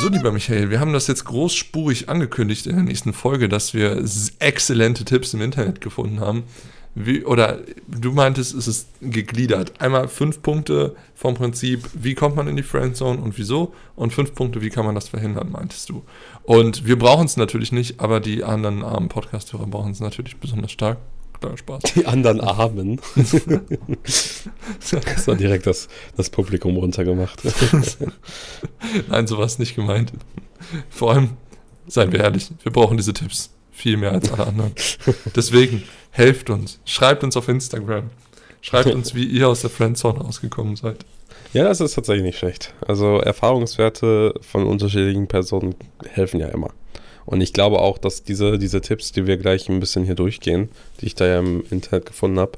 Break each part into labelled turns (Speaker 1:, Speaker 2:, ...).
Speaker 1: So, lieber Michael, wir haben das jetzt großspurig angekündigt in der nächsten Folge, dass wir exzellente Tipps im Internet gefunden haben. Wie, oder du meintest, es ist gegliedert. Einmal fünf Punkte vom Prinzip, wie kommt man in die Friendzone und wieso? Und fünf Punkte, wie kann man das verhindern, meintest du. Und wir brauchen es natürlich nicht, aber die anderen armen Podcast-Hörer brauchen es natürlich besonders stark. Klar, Spaß.
Speaker 2: Die anderen Armen. das war direkt das, das Publikum runtergemacht.
Speaker 1: Nein, so war es nicht gemeint. Vor allem, seien wir ehrlich, wir brauchen diese Tipps viel mehr als alle anderen. Deswegen, helft uns. Schreibt uns auf Instagram. Schreibt uns, wie ihr aus der Friendzone rausgekommen seid.
Speaker 2: Ja, das ist tatsächlich nicht schlecht. Also Erfahrungswerte von unterschiedlichen Personen helfen ja immer. Und ich glaube auch, dass diese, diese Tipps, die wir gleich ein bisschen hier durchgehen, die ich da ja im Internet gefunden habe,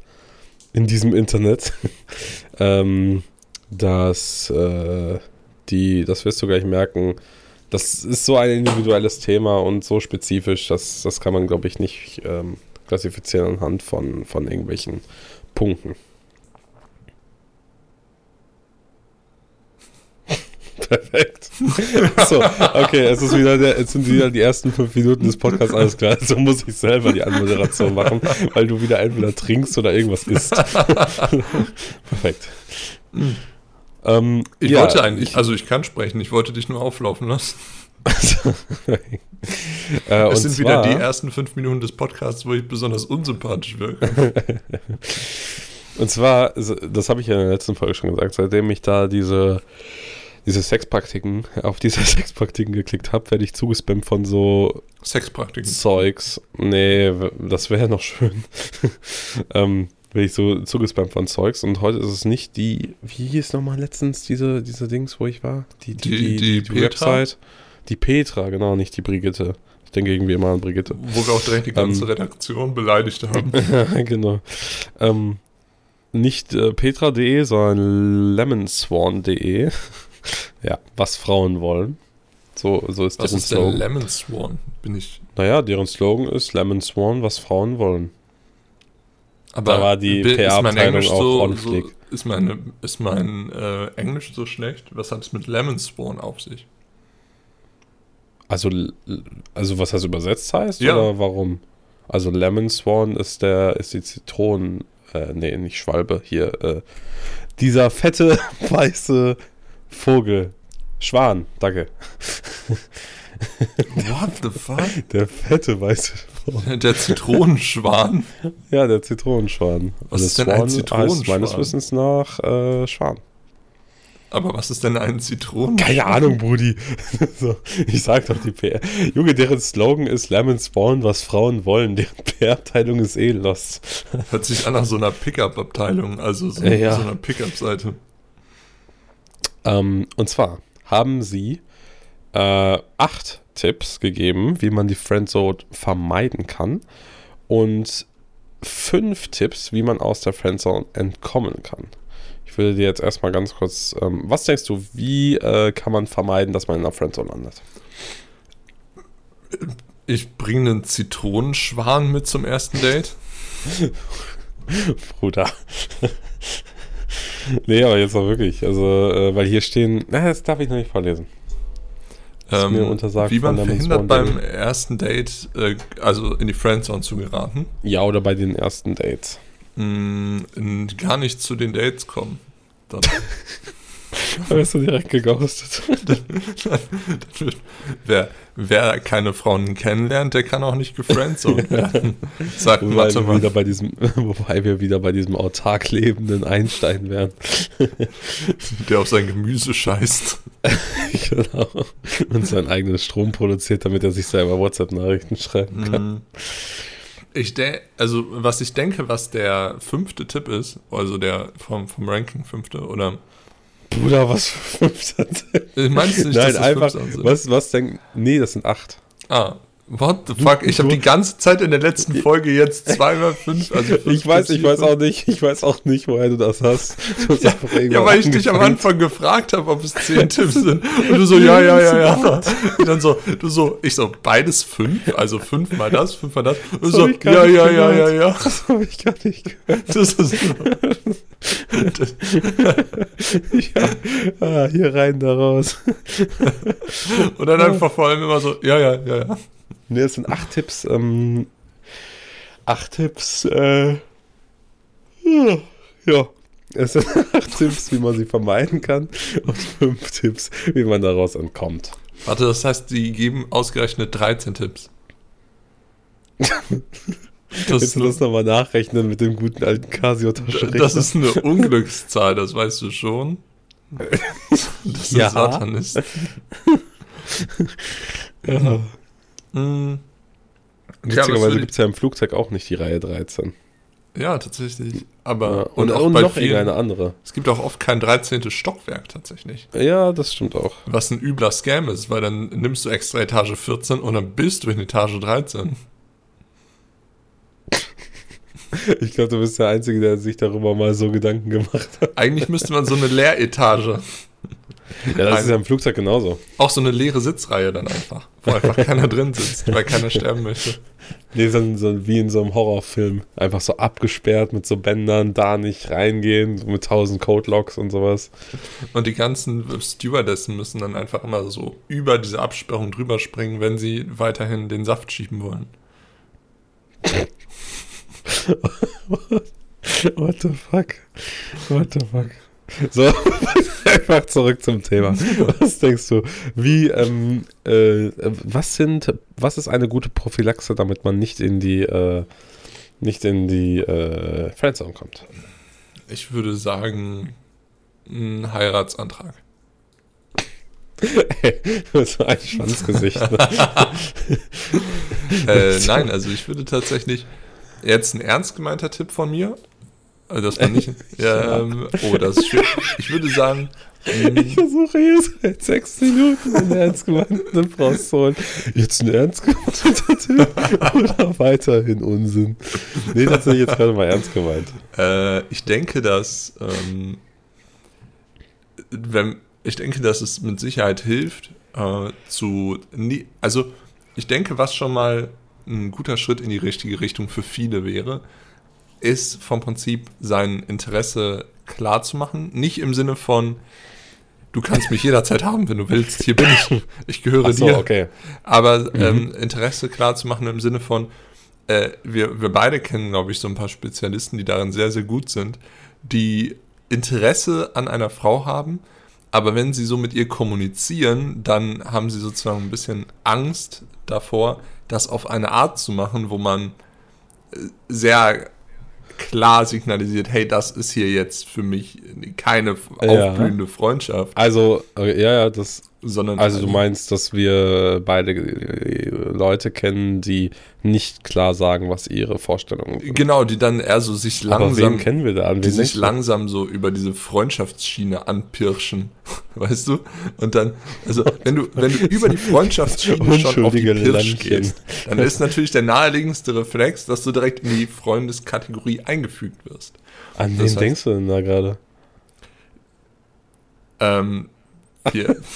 Speaker 2: in diesem Internet, ähm, dass äh, die, das wirst du gleich merken, das ist so ein individuelles Thema und so spezifisch, dass das kann man, glaube ich, nicht ähm, klassifizieren anhand von, von irgendwelchen Punkten. Perfekt. So, okay, es, ist wieder der, es sind wieder die ersten fünf Minuten des Podcasts, alles klar. So muss ich selber die Anmoderation machen, weil du wieder entweder trinkst oder irgendwas isst. Perfekt.
Speaker 1: Mhm. Ähm, ich ja, wollte eigentlich, also ich kann sprechen, ich wollte dich nur auflaufen lassen. äh, es sind zwar, wieder die ersten fünf Minuten des Podcasts, wo ich besonders unsympathisch wirke.
Speaker 2: und zwar, das habe ich ja in der letzten Folge schon gesagt, seitdem ich da diese diese Sexpraktiken, auf diese Sexpraktiken geklickt habe, werde ich zugespammt von so
Speaker 1: Sexpraktiken.
Speaker 2: Zeugs. Nee, das wäre noch schön. ähm, werde ich so zugespammt von Zeugs und heute ist es nicht die, wie hieß nochmal letztens diese, diese Dings, wo ich war?
Speaker 1: Die, die, die, die, die Website.
Speaker 2: Die Petra, genau, nicht die Brigitte. Ich denke irgendwie immer an Brigitte.
Speaker 1: Wo wir auch direkt die ganze ähm, Redaktion beleidigt haben.
Speaker 2: ja, genau. Ähm, nicht äh, petra.de, sondern lemonswan.de. Ja, was Frauen wollen. So, so ist
Speaker 1: was deren ist Slogan. Lemon Swan? Bin ich.
Speaker 2: Naja, deren Slogan ist Lemon Swan, was Frauen wollen.
Speaker 1: Aber da war die PR-Abteilung auch so, on so, Ist mein, ist mein äh, Englisch so schlecht? Was hat es mit Lemon Swan auf sich?
Speaker 2: Also, also was das übersetzt heißt? Ja. Oder warum? Also Lemon Swan ist der, ist die Zitronen, äh, nee, nicht Schwalbe, hier, äh, dieser fette, weiße Vogel. Schwan, danke.
Speaker 1: What the fuck?
Speaker 2: Der fette weiße
Speaker 1: Vogel. Der Zitronenschwan?
Speaker 2: Ja, der Zitronenschwan.
Speaker 1: Was also ist denn ein Zitronenschwan?
Speaker 2: meines Wissens nach äh, Schwan.
Speaker 1: Aber was ist denn ein Zitronenschwan?
Speaker 2: Keine Ahnung, Brudi. so, ich sag doch die PR. Junge, deren Slogan ist Lemon Spawn, was Frauen wollen. Deren PR-Abteilung ist eh lost.
Speaker 1: Hört sich an nach so einer Pickup-Abteilung, also so, ja. so einer Pickup-Seite.
Speaker 2: Ähm, und zwar haben sie äh, acht Tipps gegeben, wie man die Friendzone vermeiden kann. Und fünf Tipps, wie man aus der Friendzone entkommen kann. Ich würde dir jetzt erstmal ganz kurz, ähm, was denkst du, wie äh, kann man vermeiden, dass man in der Friendzone landet?
Speaker 1: Ich bringe einen Zitronenschwan mit zum ersten Date.
Speaker 2: Bruder nee, aber jetzt auch wirklich. Also, äh, weil hier stehen, na, das darf ich noch nicht vorlesen.
Speaker 1: Ähm, mir untersagt wie man verhindert beim ersten Date, äh, also in die Friendzone zu geraten?
Speaker 2: Ja, oder bei den ersten Dates.
Speaker 1: Mm, gar nicht zu den Dates kommen. Dann.
Speaker 2: Da wirst du direkt geghostet.
Speaker 1: wer, wer keine Frauen kennenlernt, der kann auch nicht gefriendzoned werden.
Speaker 2: Sagt wobei wir, wieder bei diesem, wobei wir wieder bei diesem autark lebenden Einstein wären.
Speaker 1: Der auf sein Gemüse scheißt.
Speaker 2: genau. Und seinen eigenen Strom produziert, damit er sich selber WhatsApp-Nachrichten schreiben kann. Mhm.
Speaker 1: Ich also was ich denke, was der fünfte Tipp ist, also der vom, vom Ranking fünfte oder
Speaker 2: Bruder, was für fünf
Speaker 1: Meinst du nicht,
Speaker 2: Nein, einfach, was, was denn? Nee, das sind acht.
Speaker 1: Ah, What the fuck? Ich habe die ganze Zeit in der letzten Folge jetzt zweimal fünf, also fünf
Speaker 2: Ich weiß, ich weiß auch nicht, ich weiß auch nicht, woher du das hast. Du hast
Speaker 1: Ja, ja, weil ich dich am. Anfang gefragt habe, ob es zehn Tipps sind. Und du so, ja, ja, ja, ja. Und dann so, du so, ich so, beides fünf, also fünfmal das, fünfmal das. Und du
Speaker 2: Das
Speaker 1: so,
Speaker 2: gar
Speaker 1: ja,
Speaker 2: nicht
Speaker 1: ja, ja, ja,
Speaker 2: gehört.
Speaker 1: ja.
Speaker 2: Das habe ich gar nicht gehört.
Speaker 1: Das ist so.
Speaker 2: Ja. Ah, hier rein, da raus.
Speaker 1: und dann einfach vor allem immer so, ja, ja, ja, ja.
Speaker 2: Ne, es sind acht Tipps. Ähm, acht Tipps. Äh, ja, ja. Es sind acht Tipps, wie man sie vermeiden kann und fünf Tipps, wie man daraus entkommt.
Speaker 1: Warte, das heißt, die geben ausgerechnet 13 Tipps. Das
Speaker 2: Jetzt
Speaker 1: ist,
Speaker 2: das
Speaker 1: eine,
Speaker 2: nochmal nachrechnen mit dem guten alten Casio-Taschenrechner.
Speaker 1: das ist eine Unglückszahl, das weißt du schon. Das ist
Speaker 2: Ja.
Speaker 1: Satanist.
Speaker 2: ja.
Speaker 1: Mhm. Aber
Speaker 2: Witzigerweise gibt es ja im Flugzeug auch nicht die Reihe 13.
Speaker 1: ich- ja, tatsächlich.
Speaker 2: Ja.
Speaker 1: Aber
Speaker 2: Und,
Speaker 1: auch
Speaker 2: und
Speaker 1: bei
Speaker 2: noch
Speaker 1: vielen-
Speaker 2: irgendeine andere.
Speaker 1: Es gibt auch oft kein 13. Stockwerk tatsächlich.
Speaker 2: Ja, das stimmt auch.
Speaker 1: Was ein übler Scam ist, weil dann nimmst du extra Etage 14 und dann bist du in Etage 13.
Speaker 2: Ich glaube, du bist der Einzige, der sich darüber mal so Gedanken gemacht hat.
Speaker 1: Eigentlich müsste man so eine Lehretage,
Speaker 2: Ja, das ist ja im Flugzeug genauso.
Speaker 1: auch so eine leere Sitzreihe dann einfach, wo einfach keiner drin sitzt, weil keiner sterben möchte.
Speaker 2: Nee, so, so wie in so einem Horrorfilm. Einfach so abgesperrt mit so Bändern, da nicht reingehen, so mit tausend Codelocks und sowas.
Speaker 1: Und die ganzen Stewardessen müssen dann einfach immer so über diese Absperrung drüber springen, wenn sie weiterhin den Saft schieben wollen.
Speaker 2: What the fuck? What the fuck? So, einfach zurück zum Thema. Was denkst du? Wie, ähm, äh, was sind, was ist eine gute Prophylaxe, damit man nicht in die, äh, nicht in die, äh, Friendzone kommt?
Speaker 1: Ich würde sagen, ein Heiratsantrag.
Speaker 2: so ein Schwanzgesicht. Ne?
Speaker 1: Äh, nein, also ich würde tatsächlich jetzt ein ernst gemeinter Tipp von mir, dass man nicht, ja, ähm, oh, das ist schwierig. Ich würde sagen,
Speaker 2: Ich versuche hier seit sechs Minuten einen ernst gemeinten Tipp rauszuholen. Jetzt ein ernst gemeinter Tipp oder weiterhin Unsinn? Nee, tatsächlich jetzt gerade mal ernst gemeint.
Speaker 1: äh, ich denke, dass ähm, wenn ich denke, dass es mit Sicherheit hilft äh, zu nie, also ich denke, was schon mal ein guter Schritt in die richtige Richtung für viele wäre, ist vom Prinzip sein Interesse klar zu machen. Nicht im Sinne von, du kannst mich jederzeit haben, wenn du willst, hier bin ich, ich gehöre
Speaker 2: so,
Speaker 1: dir.
Speaker 2: okay.
Speaker 1: Aber ähm, Interesse klar zu machen im Sinne von, äh, wir, wir beide kennen, glaube ich, so ein paar Spezialisten, die darin sehr, sehr gut sind, die Interesse an einer Frau haben, aber wenn sie so mit ihr kommunizieren, dann haben sie sozusagen ein bisschen Angst davor, das auf eine Art zu machen, wo man äh, sehr klar signalisiert, hey, das ist hier jetzt für mich keine
Speaker 2: Ja.
Speaker 1: aufblühende Freundschaft,
Speaker 2: Also, äh, ja, ja, das.
Speaker 1: Sondern
Speaker 2: Also, du meinst, dass wir beide äh, Leute kennen, die nicht klar sagen, was ihre Vorstellungen sind.
Speaker 1: Genau, die dann eher so sich
Speaker 2: Aber
Speaker 1: langsam,
Speaker 2: wen kennen wir da an?
Speaker 1: die
Speaker 2: Wen
Speaker 1: sich langsam so über diese Freundschaftsschiene anpirschen, weißt du? Und dann, also wenn du, wenn du über die Freundschaftsschiene schon auf die Pirsch gehst, dann ist natürlich der naheliegendste Reflex, dass du direkt in die Freundeskategorie eingefügt wirst.
Speaker 2: An wen
Speaker 1: heißt-
Speaker 2: denkst du denn da gerade?
Speaker 1: Ähm, hier.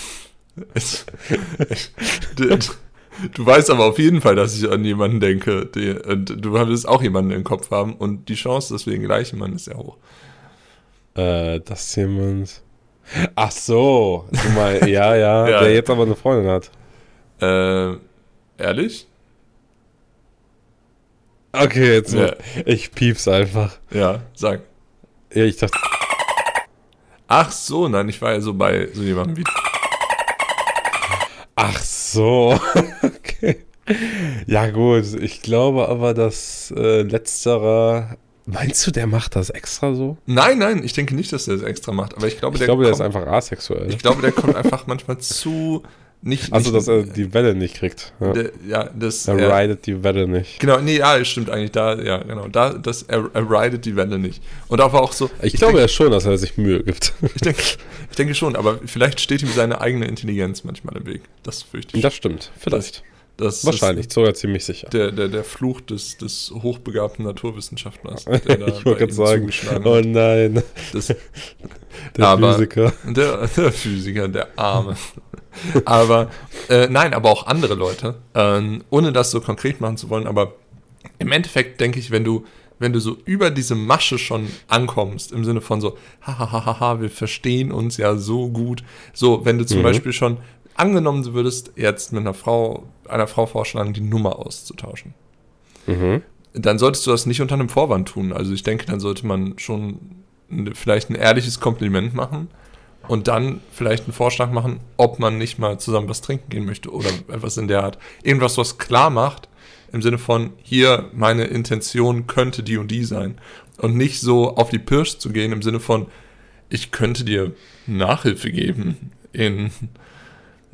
Speaker 1: du, du weißt aber auf jeden Fall, dass ich an jemanden denke. Die, und du wirst auch jemanden im Kopf haben und die Chance, dass wir den gleichen Mann ist sehr hoch.
Speaker 2: Äh, das jemand. Ach so, du meinst, ja, ja,
Speaker 1: Ja.
Speaker 2: der jetzt aber eine Freundin hat.
Speaker 1: Äh, ehrlich?
Speaker 2: Okay, jetzt
Speaker 1: Ja.
Speaker 2: ich piep's einfach.
Speaker 1: Ja, sag.
Speaker 2: Ja, ich dachte,
Speaker 1: Ach so, nein, ich war ja so bei so jemandem wie.
Speaker 2: Ach so, okay. Ja gut, ich glaube aber, dass äh, letzterer, meinst du, der macht das extra so?
Speaker 1: Nein, nein, ich denke nicht, dass der das extra macht, aber ich glaube,
Speaker 2: Ich
Speaker 1: der,
Speaker 2: glaube, der ist
Speaker 1: kommt,
Speaker 2: einfach asexuell.
Speaker 1: ich glaube, der kommt einfach manchmal zu nicht.
Speaker 2: Also,
Speaker 1: nicht,
Speaker 2: dass er die Welle nicht kriegt. Ja.
Speaker 1: ja, das.
Speaker 2: Er
Speaker 1: er-
Speaker 2: ridet die Welle nicht.
Speaker 1: Genau, nee, ja, es stimmt eigentlich da, ja, genau, da, das, er, er ridet die Welle nicht. Und aber auch so,
Speaker 2: Ich, glaube
Speaker 1: denke,
Speaker 2: ja schon, dass er sich Mühe gibt.
Speaker 1: ich denke, ich denke schon, aber vielleicht steht ihm seine eigene Intelligenz manchmal im Weg. Das fürchte ich.
Speaker 2: Das stimmt, vielleicht.
Speaker 1: Das
Speaker 2: Wahrscheinlich,
Speaker 1: ist
Speaker 2: sogar ziemlich sicher.
Speaker 1: der, der, der Fluch des, des hochbegabten Naturwissenschaftlers.
Speaker 2: ich wollte gerade sagen, oh nein,
Speaker 1: Das,
Speaker 2: der
Speaker 1: Aber-
Speaker 2: Physiker.
Speaker 1: Der, der Physiker, der Arme. aber äh, nein, aber auch andere Leute, ähm, ohne das so konkret machen zu wollen, aber im Endeffekt denke ich, wenn du, wenn du so über diese Masche schon ankommst, im Sinne von so, hahaha, wir verstehen uns ja so gut. So, wenn du zum
Speaker 2: Mhm.
Speaker 1: Beispiel schon angenommen du würdest jetzt mit einer Frau, einer Frau vorschlagen, die Nummer auszutauschen
Speaker 2: Mhm.
Speaker 1: dann solltest du das nicht unter einem Vorwand tun. Also ich denke, dann sollte man schon vielleicht ein ehrliches Kompliment machen und dann vielleicht einen Vorschlag machen, ob man nicht mal zusammen was trinken gehen möchte oder etwas in der Art. Irgendwas, was klar macht, im Sinne von, hier, meine Intention könnte die und die sein. Und nicht so auf die Pirsch zu gehen, im Sinne von, ich könnte dir Nachhilfe geben in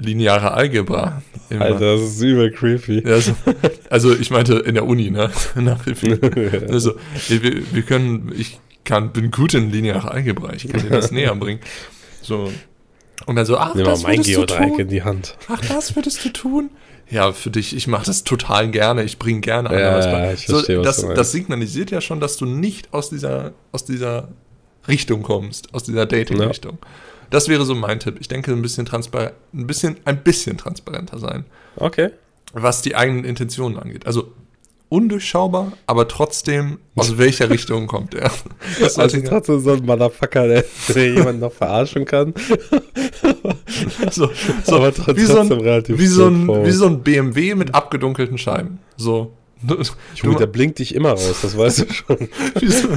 Speaker 1: lineare Algebra. Im-
Speaker 2: Alter, das ist übel creepy.
Speaker 1: ja, also, also ich meinte in der Uni, ne? Nachhilfe. Also, wir, wir können, ich kann, bin gut in linearer Algebra, ich kann dir das näher bringen. So. Und dann so, ach,
Speaker 2: Nimm mal
Speaker 1: das
Speaker 2: mein
Speaker 1: würdest du
Speaker 2: Geodreieck in die Hand.
Speaker 1: Ach, das würdest du tun? Ja, für dich, ich mache das total gerne, ich bringe gerne
Speaker 2: Ja,
Speaker 1: anderen was
Speaker 2: ja,
Speaker 1: bei.
Speaker 2: ich verstehe, was
Speaker 1: das,
Speaker 2: meinst.
Speaker 1: das signalisiert ja schon, dass du nicht aus dieser, aus dieser Richtung kommst, aus dieser Dating-Richtung. Das wäre so mein Tipp. Ich denke, ein bisschen transparent, ein bisschen, ein bisschen transparenter sein
Speaker 2: Okay.
Speaker 1: was die eigenen Intentionen angeht. Also undurchschaubar, aber trotzdem, aus welcher Richtung kommt er. Das
Speaker 2: Also
Speaker 1: sollte,
Speaker 2: trotzdem so ein Motherfucker, der, der jemanden noch verarschen kann.
Speaker 1: so, so,
Speaker 2: aber trotzdem
Speaker 1: wie, so ein,
Speaker 2: relativ
Speaker 1: wie, so ein, wie so ein BMW mit abgedunkelten Scheiben. So.
Speaker 2: Junge, der blinkt dich immer raus, das weißt du schon.
Speaker 1: wie, so,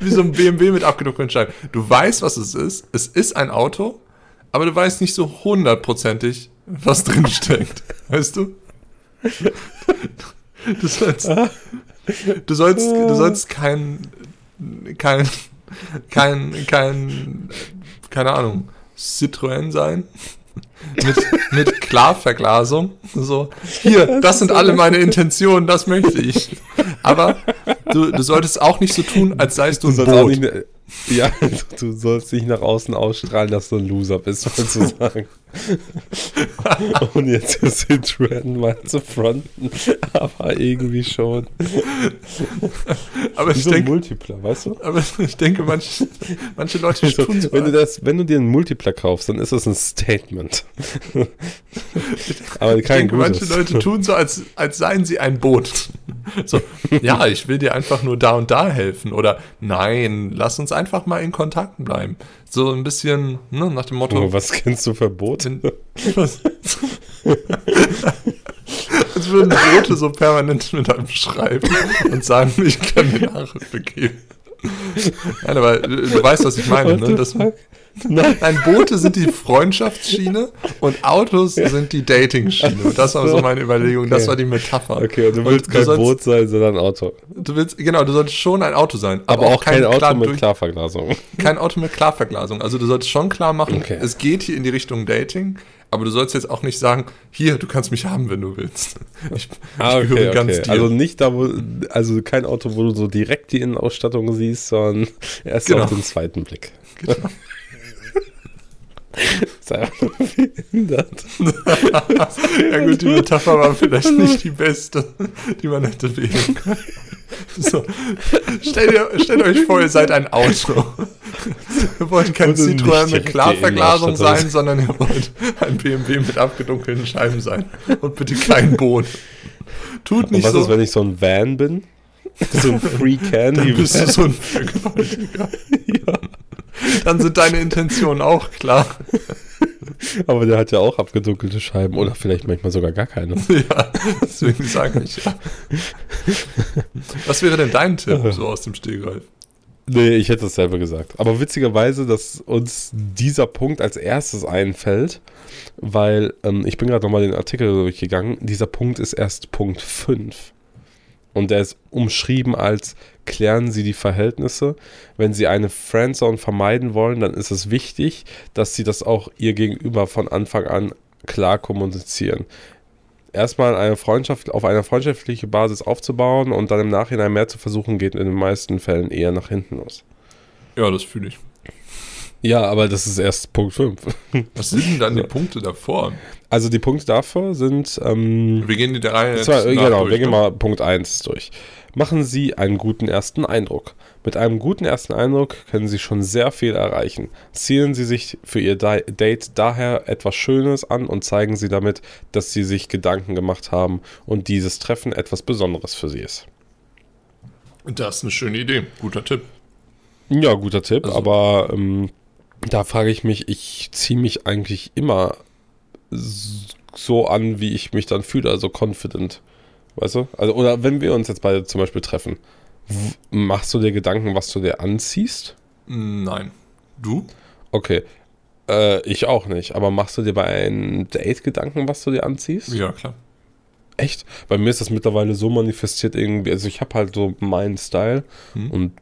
Speaker 1: wie so ein BMW mit abgedunkelten Scheiben. Du weißt, was es ist. Es ist ein Auto, aber du weißt nicht so hundertprozentig, was drin steckt. Weißt du? Du sollst, du sollst, du sollst kein, kein, kein, kein, keine Ahnung, Citroën sein. Mit, mit Klarverglasung. So, hier, das sind alle meine Intentionen, das möchte ich. Aber du, du solltest auch nicht so tun, als seist du ein
Speaker 2: auch
Speaker 1: Boot.
Speaker 2: nicht, ja, du sollst nicht nach außen ausstrahlen, dass du ein Loser bist, wolltest du sagen. Und jetzt ist Citroën mal zu fronten, aber irgendwie schon.
Speaker 1: Aber
Speaker 2: Wie
Speaker 1: ich
Speaker 2: so
Speaker 1: denke,
Speaker 2: Multipler, weißt du?
Speaker 1: aber ich denke manche, manche Leute
Speaker 2: Also,
Speaker 1: tun so.
Speaker 2: wenn, du das, wenn du dir einen Multipler kaufst, dann ist das ein Statement. aber
Speaker 1: Ich
Speaker 2: kein
Speaker 1: denke, manche. Leute tun so, als, als seien sie ein Boot. So, ja, ich will dir einfach nur da und da helfen. Oder nein, lass uns einfach mal in Kontakt bleiben. So ein bisschen ne, nach dem Motto.
Speaker 2: Oh, was kennst du für Boote?
Speaker 1: Als würden Boote so permanent mit einem schreiben und sagen, ich kann dir Nachhilfe geben. Nein, aber du, du weißt, was ich meine. Ne? Das?
Speaker 2: Nein.
Speaker 1: Nein, Boote sind die Freundschaftsschiene und Autos sind die Dating-Schiene. Und Das war so meine Überlegung, das
Speaker 2: Okay.
Speaker 1: war die Metapher.
Speaker 2: Okay, und du willst
Speaker 1: du
Speaker 2: kein
Speaker 1: sollst-
Speaker 2: Boot sein, sondern ein Auto.
Speaker 1: Du willst, genau, du solltest schon ein Auto sein.
Speaker 2: Aber, auch kein, Auto
Speaker 1: klar
Speaker 2: mit
Speaker 1: durch-
Speaker 2: Klarverglasung.
Speaker 1: kein Auto mit Klarverglasung. Also du solltest schon klar machen,
Speaker 2: Okay.
Speaker 1: es geht hier in die Richtung Dating, aber du sollst jetzt auch nicht sagen, hier, du kannst mich haben, wenn du willst. Ich,
Speaker 2: Ah,
Speaker 1: ich gehöre
Speaker 2: okay,
Speaker 1: ganz
Speaker 2: okay.
Speaker 1: dir.
Speaker 2: Also nicht da, wo, also kein Auto, wo du so direkt die Innenausstattung siehst, sondern erst
Speaker 1: Genau.
Speaker 2: auf den zweiten Blick.
Speaker 1: Genau.
Speaker 2: Ist einfach behindert.
Speaker 1: ja gut, die Metapher war vielleicht nicht die beste, die man hätte wählen können. So. Stellt, ihr, stellt euch vor, ihr seid ein Auto. Ihr wollt kein
Speaker 2: Und nicht
Speaker 1: Citroën mit Klarverglasung sein, sondern ihr wollt ein BMW mit abgedunkelten Scheiben sein. Und bitte kein Boot. Tut
Speaker 2: Und
Speaker 1: nicht
Speaker 2: was
Speaker 1: so.
Speaker 2: ist, wenn ich so ein Van bin? So ein Free
Speaker 1: dann
Speaker 2: Candy
Speaker 1: bist du so ein Vergewaltiger. Dann sind deine Intentionen auch klar.
Speaker 2: Aber der hat ja auch abgedunkelte Scheiben oder vielleicht manchmal sogar gar keine.
Speaker 1: Ja, deswegen sage ich ja. Was wäre denn dein Tipp so aus dem Stegreif?
Speaker 2: Nee, ich hätte es selber gesagt. Aber witzigerweise, dass uns dieser Punkt als erstes einfällt, weil ähm, ich bin gerade nochmal den Artikel durchgegangen. Dieser Punkt ist erst Punkt 5. Und der ist umschrieben als klären Sie die Verhältnisse. Wenn Sie eine Friendzone vermeiden wollen, dann ist es wichtig, dass Sie das auch Ihr Gegenüber von Anfang an klar kommunizieren. Erstmal eine Freundschaft auf einer freundschaftlichen Basis aufzubauen und dann im Nachhinein mehr zu versuchen, geht in den meisten Fällen eher nach hinten los.
Speaker 1: Ja, das fühle ich.
Speaker 2: Ja, aber das ist erst Punkt 5.
Speaker 1: Was sind denn dann die Punkte davor?
Speaker 2: Also die Punkte davor sind. Ähm,
Speaker 1: Wir gehen die der Reihe
Speaker 2: Zwei, genau,
Speaker 1: durch,
Speaker 2: wir gehen
Speaker 1: ne?
Speaker 2: mal Punkt 1 durch. Machen Sie einen guten ersten Eindruck. Mit einem guten ersten Eindruck können Sie schon sehr viel erreichen. Zielen Sie sich für Ihr Date daher etwas Schönes an und zeigen Sie damit, dass Sie sich Gedanken gemacht haben und dieses Treffen etwas Besonderes für Sie ist.
Speaker 1: Das ist eine schöne Idee. Guter Tipp.
Speaker 2: Ja, guter Tipp,
Speaker 1: Also-
Speaker 2: aber ähm, da frage ich mich, ich ziehe mich eigentlich immer so an, wie ich mich dann fühle, also confident. Weißt du? Also, oder wenn wir uns jetzt beide zum Beispiel treffen, machst du dir Gedanken, was du dir anziehst?
Speaker 1: Nein. Du?
Speaker 2: Okay. Äh, ich auch nicht, aber machst du dir bei einem Date Gedanken, was du dir anziehst?
Speaker 1: Ja, klar.
Speaker 2: Echt? Bei mir ist das mittlerweile so manifestiert irgendwie. Also ich habe halt so meinen Style
Speaker 1: Hm.
Speaker 2: und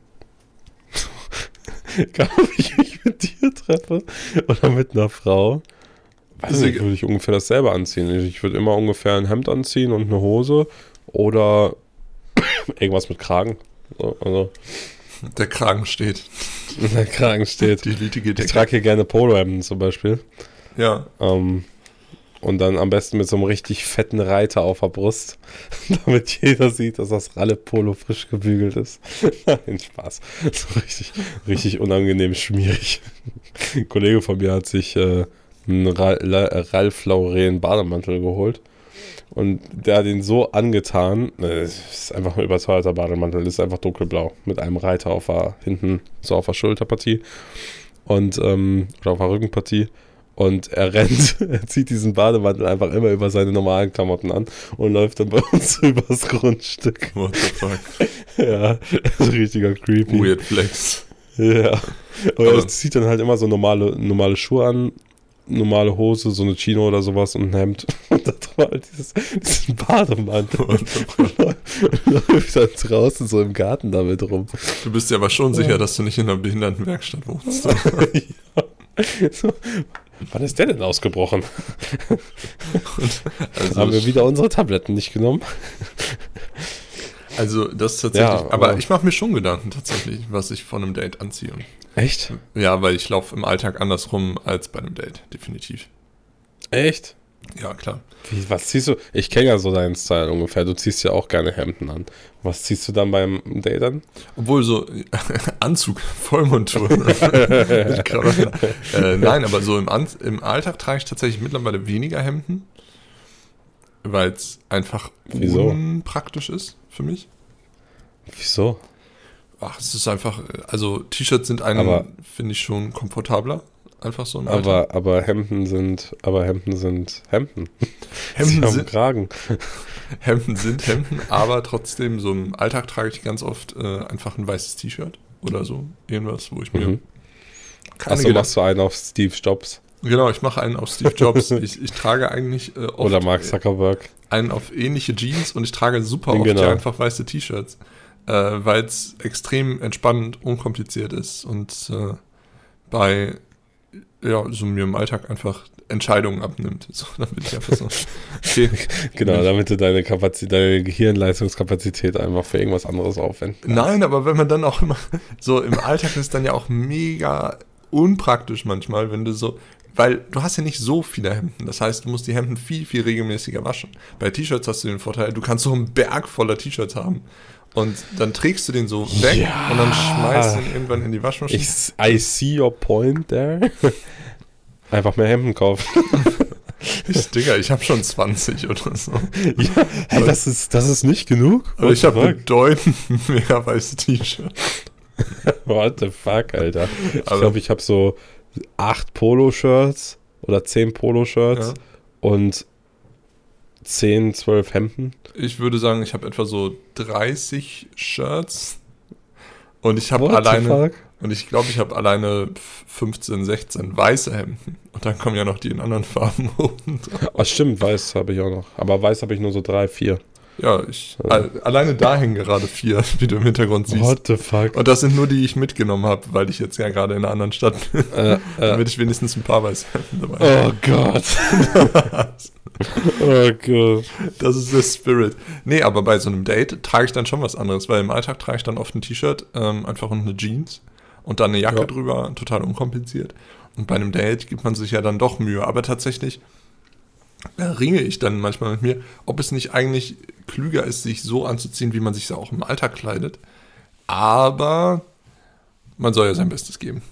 Speaker 2: egal ob ich mich mit dir treffe oder mit einer Frau, weiß nicht, würde ich ungefähr dasselbe anziehen. Ich, würde immer ungefähr ein Hemd anziehen und eine Hose oder irgendwas mit Kragen. So, also,
Speaker 1: Der Kragen steht.
Speaker 2: der Kragen steht.
Speaker 1: Die Elite geht
Speaker 2: Ich trage hier gerne Polohemden zum Beispiel.
Speaker 1: Ja.
Speaker 2: Ähm, und dann am besten mit so einem richtig fetten Reiter auf der Brust, damit jeder sieht, dass das Ralle Polo frisch gebügelt ist. Nein, Spaß. So richtig, richtig unangenehm schmierig. Ein Kollege von mir hat sich äh, einen Ra La Ralph Lauren Bademantel geholt. Und der hat ihn so angetan, äh, ist einfach ein überteuerter Bademantel, ist einfach dunkelblau, mit einem Reiter auf der, hinten, so auf der Schulterpartie und, ähm, oder auf der Rückenpartie. Und er rennt, er zieht diesen Bademantel einfach immer über seine normalen Klamotten an und läuft dann bei uns übers Grundstück.
Speaker 1: What the fuck?
Speaker 2: Ja, ist richtiger creepy.
Speaker 1: Weird Flex.
Speaker 2: Ja. Aber- er zieht dann halt immer so normale, normale Schuhe an, normale Hose, so eine Chino oder sowas und ein Hemd. Und da war halt dieses, diesen Bademantel. Und läuft dann draußen so im Garten damit rum.
Speaker 1: Du bist dir aber schon sicher, dass du nicht in einer Behindertenwerkstatt wohnst.
Speaker 2: ja. So. Wann ist der denn ausgebrochen?
Speaker 1: Also,
Speaker 2: Haben wir wieder unsere Tabletten nicht genommen?
Speaker 1: Also das ist tatsächlich.
Speaker 2: Ja,
Speaker 1: aber,
Speaker 2: aber-
Speaker 1: ich mache mir schon Gedanken tatsächlich, was ich von einem Date anziehe.
Speaker 2: Echt?
Speaker 1: Ja, weil ich laufe im Alltag andersrum als bei einem Date, definitiv.
Speaker 2: Echt?
Speaker 1: Ja, klar.
Speaker 2: Wie, was ziehst du? Ich kenne ja so deinen Style ungefähr. Du ziehst ja auch gerne Hemden an. Was ziehst du dann beim Date an?
Speaker 1: Obwohl so Anzug, Vollmontur. Äh, nein, aber so im, An im Alltag trage ich tatsächlich mittlerweile weniger Hemden, weil es einfach
Speaker 2: Wieso?
Speaker 1: unpraktisch ist für mich.
Speaker 2: Wieso?
Speaker 1: Ach, es ist einfach, äh, also T-Shirts sind einen, finde ich schon komfortabler. Einfach so.
Speaker 2: Aber, aber Hemden sind, aber Hemden sind Hemden.
Speaker 1: Hemden sind,
Speaker 2: Kragen.
Speaker 1: Hemden sind Hemden, aber trotzdem, so im Alltag trage ich ganz oft äh, einfach ein weißes T-Shirt oder so. Irgendwas, wo ich mir
Speaker 2: Mhm. Achso, machst du einen auf Steve Jobs
Speaker 1: Genau, ich mache einen auf Steve Jobs. ich, ich trage eigentlich äh, oft
Speaker 2: oder Mark Zuckerberg.
Speaker 1: einen auf ähnliche Jeans und ich trage super oft
Speaker 2: Genau.
Speaker 1: einfach weiße T-Shirts, äh, weil es extrem entspannend, unkompliziert ist und äh, bei ja, so mir im Alltag einfach Entscheidungen abnimmt. So, damit ich einfach so, okay,
Speaker 2: Genau, damit du deine Kapazität, deine Gehirnleistungskapazität einfach für irgendwas anderes aufwenden.
Speaker 1: Nein, aber wenn man dann auch immer so im Alltag ist dann ja auch mega unpraktisch manchmal, wenn du so, weil du hast ja nicht so viele Hemden. Das heißt, du musst die Hemden viel, viel regelmäßiger waschen. Bei T-Shirts hast du den Vorteil, du kannst so einen Berg voller T-Shirts haben. Und dann trägst du den so weg
Speaker 2: Ja.
Speaker 1: und dann schmeißt du ihn irgendwann in die Waschmaschine.
Speaker 2: Ich, I see your point there. Einfach mehr Hemden kaufen.
Speaker 1: Ich, Digga, ich habe schon 20 oder so.
Speaker 2: ja, hey, das ist, das ist nicht genug?
Speaker 1: Aber ich habe bedeutend mehr weiße T-Shirts.
Speaker 2: What the fuck, Alter? Ich
Speaker 1: Also-
Speaker 2: glaube, ich habe so acht Polo-Shirts oder zehn Polo-Shirts
Speaker 1: Ja.
Speaker 2: und zehn, zwölf Hemden.
Speaker 1: Ich würde sagen, ich habe etwa so 30 Shirts. Und ich habe alleine. Und ich glaube, ich habe alleine 15, 16 weiße Hemden. Und dann kommen ja noch die in anderen Farben oben drauf.
Speaker 2: Ach stimmt, weiß habe ich auch noch. Aber weiß habe ich nur so drei, vier.
Speaker 1: Ja, ich. al- alleine da hängen gerade vier, wie du im Hintergrund siehst.
Speaker 2: What the fuck?
Speaker 1: Und das sind nur die, die ich mitgenommen habe, weil ich jetzt ja gerade in einer anderen Stadt bin.
Speaker 2: Äh, äh,
Speaker 1: Damit ich wenigstens ein paar habe.
Speaker 2: oh Gott. oh Gott.
Speaker 1: Das ist der Spirit. Nee, aber bei so einem Date trage ich dann schon was anderes, weil im Alltag trage ich dann oft ein T-Shirt, ähm, einfach und eine Jeans. und dann eine Jacke
Speaker 2: Ja.
Speaker 1: drüber, total unkompliziert. Und bei einem Date gibt man sich ja dann doch Mühe. Aber tatsächlich äh, ringe ich dann manchmal mit mir, ob es nicht eigentlich klüger ist, sich so anzuziehen, wie man sich auch im Alltag kleidet. Aber man soll ja sein Bestes geben.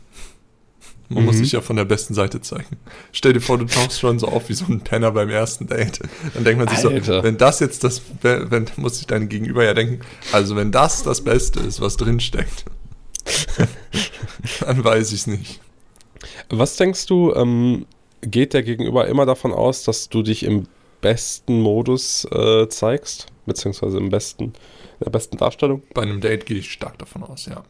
Speaker 1: Man muss
Speaker 2: Mhm.
Speaker 1: sich ja von der besten Seite zeigen. Stell dir vor, du tauchst schon so auf wie so ein Penner beim ersten Date. Dann denkt man sich so,
Speaker 2: Alter.
Speaker 1: wenn das jetzt das, wenn, muss sich dein Gegenüber ja denken, also wenn das das Beste ist, was drin steckt, dann weiß ich es nicht.
Speaker 2: Was denkst du, ähm, geht der Gegenüber immer davon aus, dass du dich im besten Modus äh, zeigst? Beziehungsweise im besten, in der besten Darstellung?
Speaker 1: Bei einem Date gehe ich stark davon aus, ja.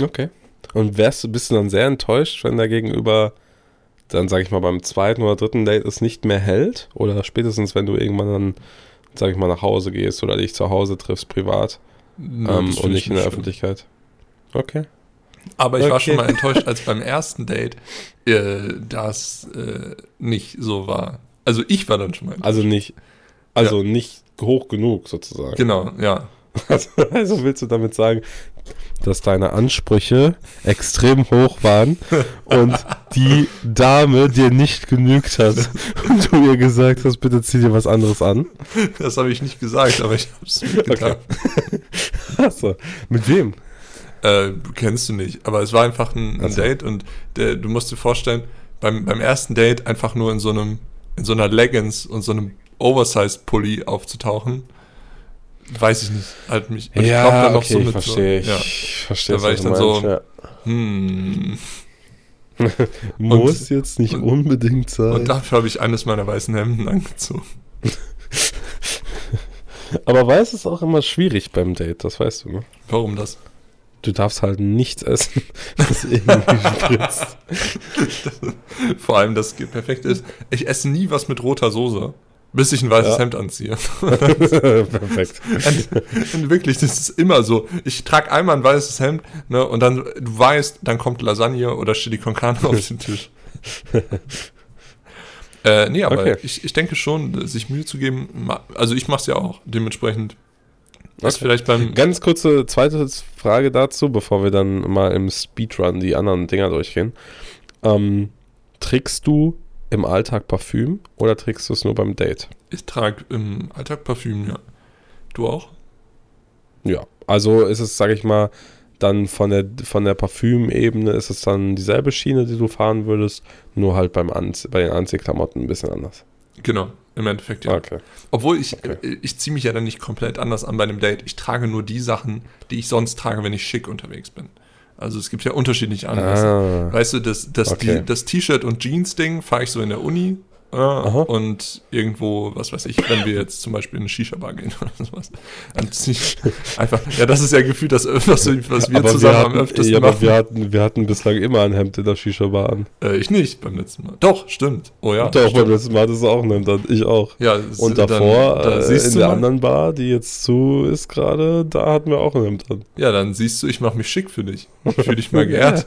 Speaker 2: Okay. Und wärst du, bist du dann sehr enttäuscht, wenn der Gegenüber dann, sag ich mal, beim zweiten oder dritten Date es nicht mehr hält? Oder spätestens, wenn du irgendwann dann, sag ich mal, nach Hause gehst oder dich zu Hause triffst, privat
Speaker 1: Nö,
Speaker 2: ähm, und
Speaker 1: ich
Speaker 2: nicht in der
Speaker 1: schlimm.
Speaker 2: Öffentlichkeit? Okay.
Speaker 1: Aber ich war
Speaker 2: Okay.
Speaker 1: schon mal enttäuscht, als beim ersten Date äh, das äh, nicht so war. Also ich war dann schon mal enttäuscht.
Speaker 2: Also nicht, also nicht hoch genug sozusagen.
Speaker 1: Genau, ja.
Speaker 2: Also, also willst du damit sagen, dass deine Ansprüche extrem hoch waren und die Dame dir nicht genügt hat und du ihr gesagt hast, bitte zieh dir was anderes an?
Speaker 1: Das habe ich nicht gesagt, aber ich habe es mitgetan.
Speaker 2: Achso, mit wem?
Speaker 1: Äh, kennst du nicht, aber es war einfach ein, ein
Speaker 2: Ach so.
Speaker 1: Date und der, du musst dir vorstellen, beim, beim ersten Date einfach nur in so einem, in so einer Leggings und so einem Oversized-Pulli aufzutauchen, weiß ich nicht, halt mich. und ich glaub dann noch so
Speaker 2: ich verstehe.
Speaker 1: So, ja.
Speaker 2: Ich verstehe,
Speaker 1: Da war ich dann so-
Speaker 2: meinst, ja.
Speaker 1: Hm.
Speaker 2: Muss jetzt nicht
Speaker 1: und-
Speaker 2: unbedingt sein.
Speaker 1: Und dafür habe ich eines meiner weißen Hemden angezogen.
Speaker 2: Aber weiß ist auch immer schwierig beim Date, das weißt du, ne?
Speaker 1: Warum das?
Speaker 2: Du darfst halt nichts essen, das irgendwie spritzt.
Speaker 1: Vor allem, das perfekt ist, ich esse nie was mit roter Soße, bis ich ein weißes
Speaker 2: Ja.
Speaker 1: Hemd anziehe.
Speaker 2: Perfekt.
Speaker 1: Und wirklich, das ist immer so. Ich trage einmal ein weißes Hemd, ne, und dann, du weißt, dann kommt Lasagne oder Chili con Carne auf den Tisch. äh, nee, aber
Speaker 2: Okay.
Speaker 1: ich, ich denke schon, sich Mühe zu geben, also ich mache es ja auch, dementsprechend. Was
Speaker 2: Okay.
Speaker 1: vielleicht beim.
Speaker 2: Ganz kurze zweite Frage dazu, bevor wir dann mal im Speedrun die anderen Dinger durchgehen. Ähm, trägst du im Alltag Parfüm oder trägst du es nur beim Date?
Speaker 1: Ich trage im Alltag Parfüm, ja. Du auch?
Speaker 2: Ja, also ist es, sag ich mal, dann von der, von der Parfümebene ist es dann dieselbe Schiene, die du fahren würdest, nur halt beim Anzie bei den Anziehklamotten ein bisschen anders.
Speaker 1: Genau, im Endeffekt ja.
Speaker 2: Okay.
Speaker 1: Obwohl ich,
Speaker 2: Okay.
Speaker 1: äh, ich ziehe mich ja dann nicht komplett anders an bei einem Date. Ich trage nur die Sachen, die ich sonst trage, wenn ich schick unterwegs bin. Also es gibt ja unterschiedliche Anlässe.
Speaker 2: Ah,
Speaker 1: Weißt du, das, das,
Speaker 2: Okay.
Speaker 1: die, das T-Shirt und Jeans-Ding fahre ich so in der Uni
Speaker 2: Aha.
Speaker 1: und irgendwo, was weiß ich, wenn wir jetzt zum Beispiel in eine Shisha-Bar gehen oder sowas. Dann ich einfach, ja, das ist ja gefühlt das, was, was wir
Speaker 2: aber
Speaker 1: zusammen
Speaker 2: wir
Speaker 1: am
Speaker 2: hatten,
Speaker 1: öftesten
Speaker 2: ja, aber
Speaker 1: machen.
Speaker 2: wir hatten, wir hatten bislang immer ein Hemd in der Shisha-Bar an.
Speaker 1: Äh, ich nicht beim letzten Mal. Doch, stimmt. Oh ja.
Speaker 2: Doch, beim
Speaker 1: stimmt.
Speaker 2: letzten Mal hattest du auch ein Hemd an, ich auch.
Speaker 1: Ja,
Speaker 2: Und
Speaker 1: dann-
Speaker 2: davor,
Speaker 1: da
Speaker 2: äh,
Speaker 1: siehst
Speaker 2: in der
Speaker 1: mal.
Speaker 2: anderen Bar, die jetzt zu ist gerade, da hatten wir auch ein Hemd an.
Speaker 1: Ja, dann siehst du, ich mache mich schick für dich. Fühl dich mal geehrt.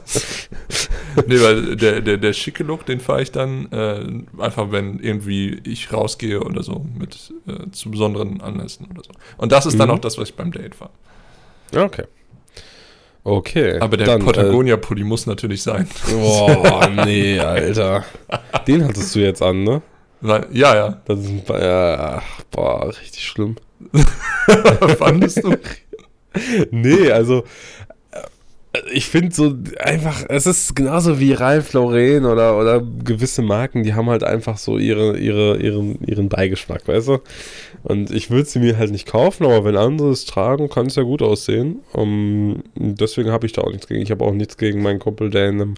Speaker 1: nee, weil der, der, der schicke Look, den fahre ich dann äh, einfach, wenn irgendwie ich rausgehe oder so, mit äh, zu besonderen Anlässen oder so. Und das ist dann
Speaker 2: Mhm.
Speaker 1: auch das, was ich beim Date fahre.
Speaker 2: Okay. Okay.
Speaker 1: Aber der
Speaker 2: dann,
Speaker 1: Patagonia-Pulli muss natürlich sein.
Speaker 2: Äh, boah, nee, Alter. Den hattest du jetzt an, ne?
Speaker 1: Weil, ja, ja.
Speaker 2: Das ist ein, ja, ach, boah, richtig schlimm.
Speaker 1: Fandest du?
Speaker 2: Nee, also äh, ich finde so einfach, es ist genauso wie Ralph Lauren oder, oder gewisse Marken, die haben halt einfach so ihre, ihre, ihren, ihren Beigeschmack, weißt du? Und ich würde sie mir halt nicht kaufen, aber wenn andere es tragen, kann es ja gut aussehen. Um, deswegen habe ich da auch nichts gegen. Ich habe auch nichts gegen meinen Kumpel, der, in einem,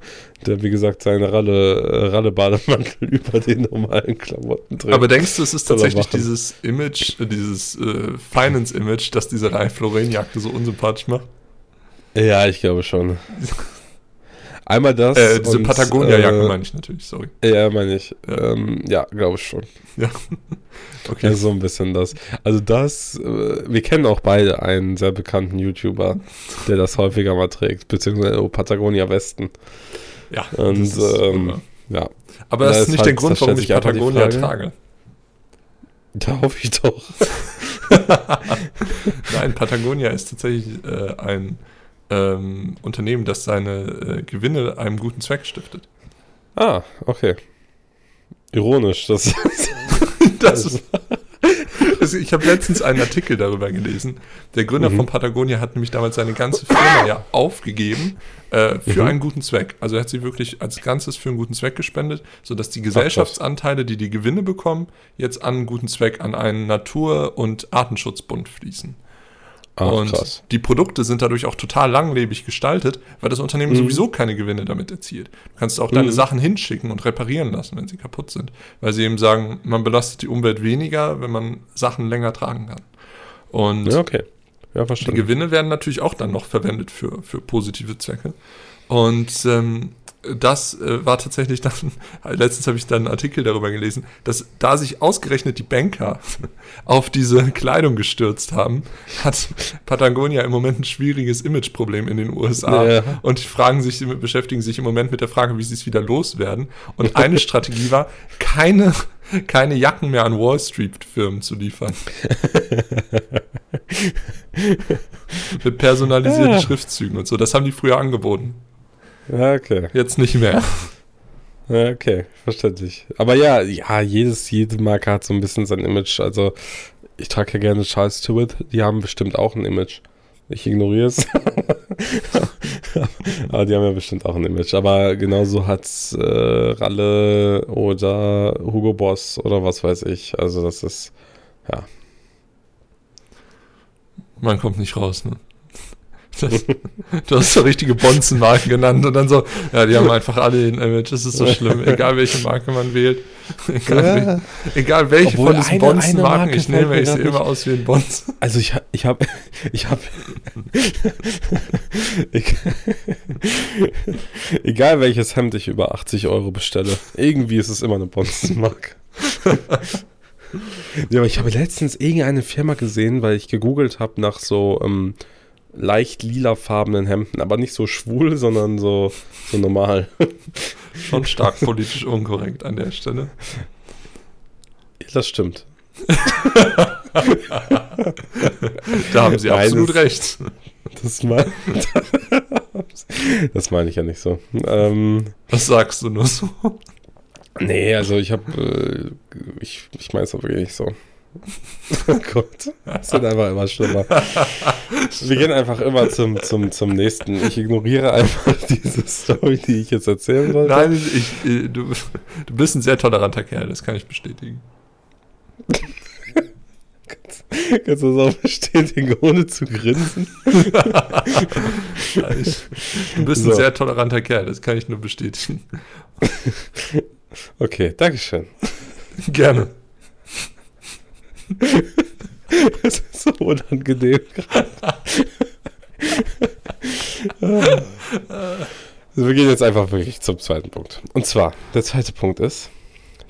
Speaker 2: der wie gesagt, seine Ralle, äh, Ralle-Bademantel über den normalen Klamotten trägt.
Speaker 1: Aber denkst du, es ist tatsächlich dieses Image, äh, dieses äh, Finance-Image, das diese Ralph Lauren-Jacke so unsympathisch macht?
Speaker 2: Ja, ich glaube schon. Einmal das.
Speaker 1: Äh, diese Patagonia-Jacke
Speaker 2: äh,
Speaker 1: meine ich natürlich, sorry.
Speaker 2: Ja, meine ich.
Speaker 1: Ja.
Speaker 2: Ähm, ja glaube ich schon.
Speaker 1: Ja. Okay.
Speaker 2: Ja, so ein bisschen das. Also das, äh, wir kennen auch beide einen sehr bekannten YouTuber, der das häufiger mal trägt, beziehungsweise oh, Patagonia Westen.
Speaker 1: ja,
Speaker 2: Und
Speaker 1: das ist
Speaker 2: ähm, ja,
Speaker 1: Aber
Speaker 2: da
Speaker 1: das ist nicht
Speaker 2: halt-
Speaker 1: der Grund, warum ich Patagonia trage.
Speaker 2: da hoffe ich doch.
Speaker 1: Nein, Patagonia ist tatsächlich äh, ein, ähm, Unternehmen, das seine äh, Gewinne einem guten Zweck stiftet.
Speaker 2: Ah, okay. Ironisch, das,
Speaker 1: Das ist, also ich habe letztens einen Artikel darüber gelesen. Der Gründer
Speaker 2: Mhm.
Speaker 1: von Patagonia hat nämlich damals seine ganze Firma ja aufgegeben äh, für
Speaker 2: Mhm.
Speaker 1: einen guten Zweck. Also er hat sie wirklich als Ganzes für einen guten Zweck gespendet, sodass die Gesellschaftsanteile, die die Gewinne bekommen, jetzt an einen guten Zweck, an einen Natur- und Artenschutzbund fließen.
Speaker 2: Ach,
Speaker 1: und
Speaker 2: krass.
Speaker 1: die Produkte sind dadurch auch total langlebig gestaltet, weil das Unternehmen
Speaker 2: Mhm.
Speaker 1: sowieso keine Gewinne damit erzielt. Du kannst auch deine
Speaker 2: Mhm.
Speaker 1: Sachen hinschicken und reparieren lassen, wenn sie kaputt sind. Weil sie eben sagen, man belastet die Umwelt weniger, wenn man Sachen länger tragen kann. Und
Speaker 2: Ja, okay. Ja,
Speaker 1: die
Speaker 2: verstanden.
Speaker 1: Gewinne werden natürlich auch dann noch verwendet für, für positive Zwecke. Und ähm, das äh, war tatsächlich dann, letztens habe ich dann einen Artikel darüber gelesen, dass da sich ausgerechnet die Banker auf diese Kleidung gestürzt haben, hat Patagonia im Moment ein schwieriges Imageproblem in den USA.
Speaker 2: Ja.
Speaker 1: Und die fragen sich, beschäftigen sich im Moment mit der Frage, wie sie es wieder loswerden. Und eine Strategie war, keine, keine Jacken mehr an Wall Street Firmen zu liefern. Mit personalisierten
Speaker 2: Ja.
Speaker 1: Schriftzügen und so. Das haben die früher angeboten.
Speaker 2: Ja, okay.
Speaker 1: Jetzt nicht mehr.
Speaker 2: Ja, okay, verständlich. Aber ja, ja, jedes, jede Marke hat so ein bisschen sein Image. Also, ich trage ja gerne Charles Stewart, die haben bestimmt auch ein Image. Ich ignoriere es. Aber die haben ja bestimmt auch ein Image. Aber genauso hat äh, Ralle oder Hugo Boss oder was weiß ich. Also, das ist, ja.
Speaker 1: Man kommt nicht raus, ne? Das, du hast so richtige Bonzenmarken genannt und dann so, ja, die haben einfach alle ein Image, das ist so schlimm, egal welche Marke man wählt. Egal,
Speaker 2: Ja.
Speaker 1: wel- egal welche
Speaker 2: Obwohl
Speaker 1: von diesen Bonzenmarken ich nehme, ich sehe immer aus wie ein Bonzen.
Speaker 2: Also ich, ich habe, ich habe, egal welches Hemd ich über 80 Euro bestelle, irgendwie ist es immer eine Bonzenmarke. ja, aber ich habe letztens irgendeine Firma gesehen, weil ich gegoogelt habe nach so ähm, leicht lilafarbenen Hemden, aber nicht so schwul, sondern so, so normal.
Speaker 1: Schon stark politisch unkorrekt an der Stelle.
Speaker 2: Das stimmt.
Speaker 1: Da haben sie
Speaker 2: Nein,
Speaker 1: absolut
Speaker 2: das-
Speaker 1: recht.
Speaker 2: Das meine das meine ich ja nicht so. Ähm,
Speaker 1: Was sagst du nur so?
Speaker 2: Nee, also ich habe, äh, ich, ich meine es aber wirklich nicht so. Oh Gott, es wird einfach immer schlimmer. Wir gehen einfach immer zum, zum, zum nächsten. Ich ignoriere einfach diese Story, die ich jetzt erzählen wollte.
Speaker 1: Nein, ich, du, du bist ein sehr toleranter Kerl, das kann ich bestätigen.
Speaker 2: Kannst du das auch bestätigen, ohne zu grinsen?
Speaker 1: Du bist
Speaker 2: So.
Speaker 1: ein sehr toleranter Kerl, das kann ich nur bestätigen.
Speaker 2: Okay, Dankeschön.
Speaker 1: Gerne.
Speaker 2: Das ist so unangenehm gerade. Also wir gehen jetzt einfach wirklich zum zweiten Punkt. Und zwar, der zweite Punkt ist,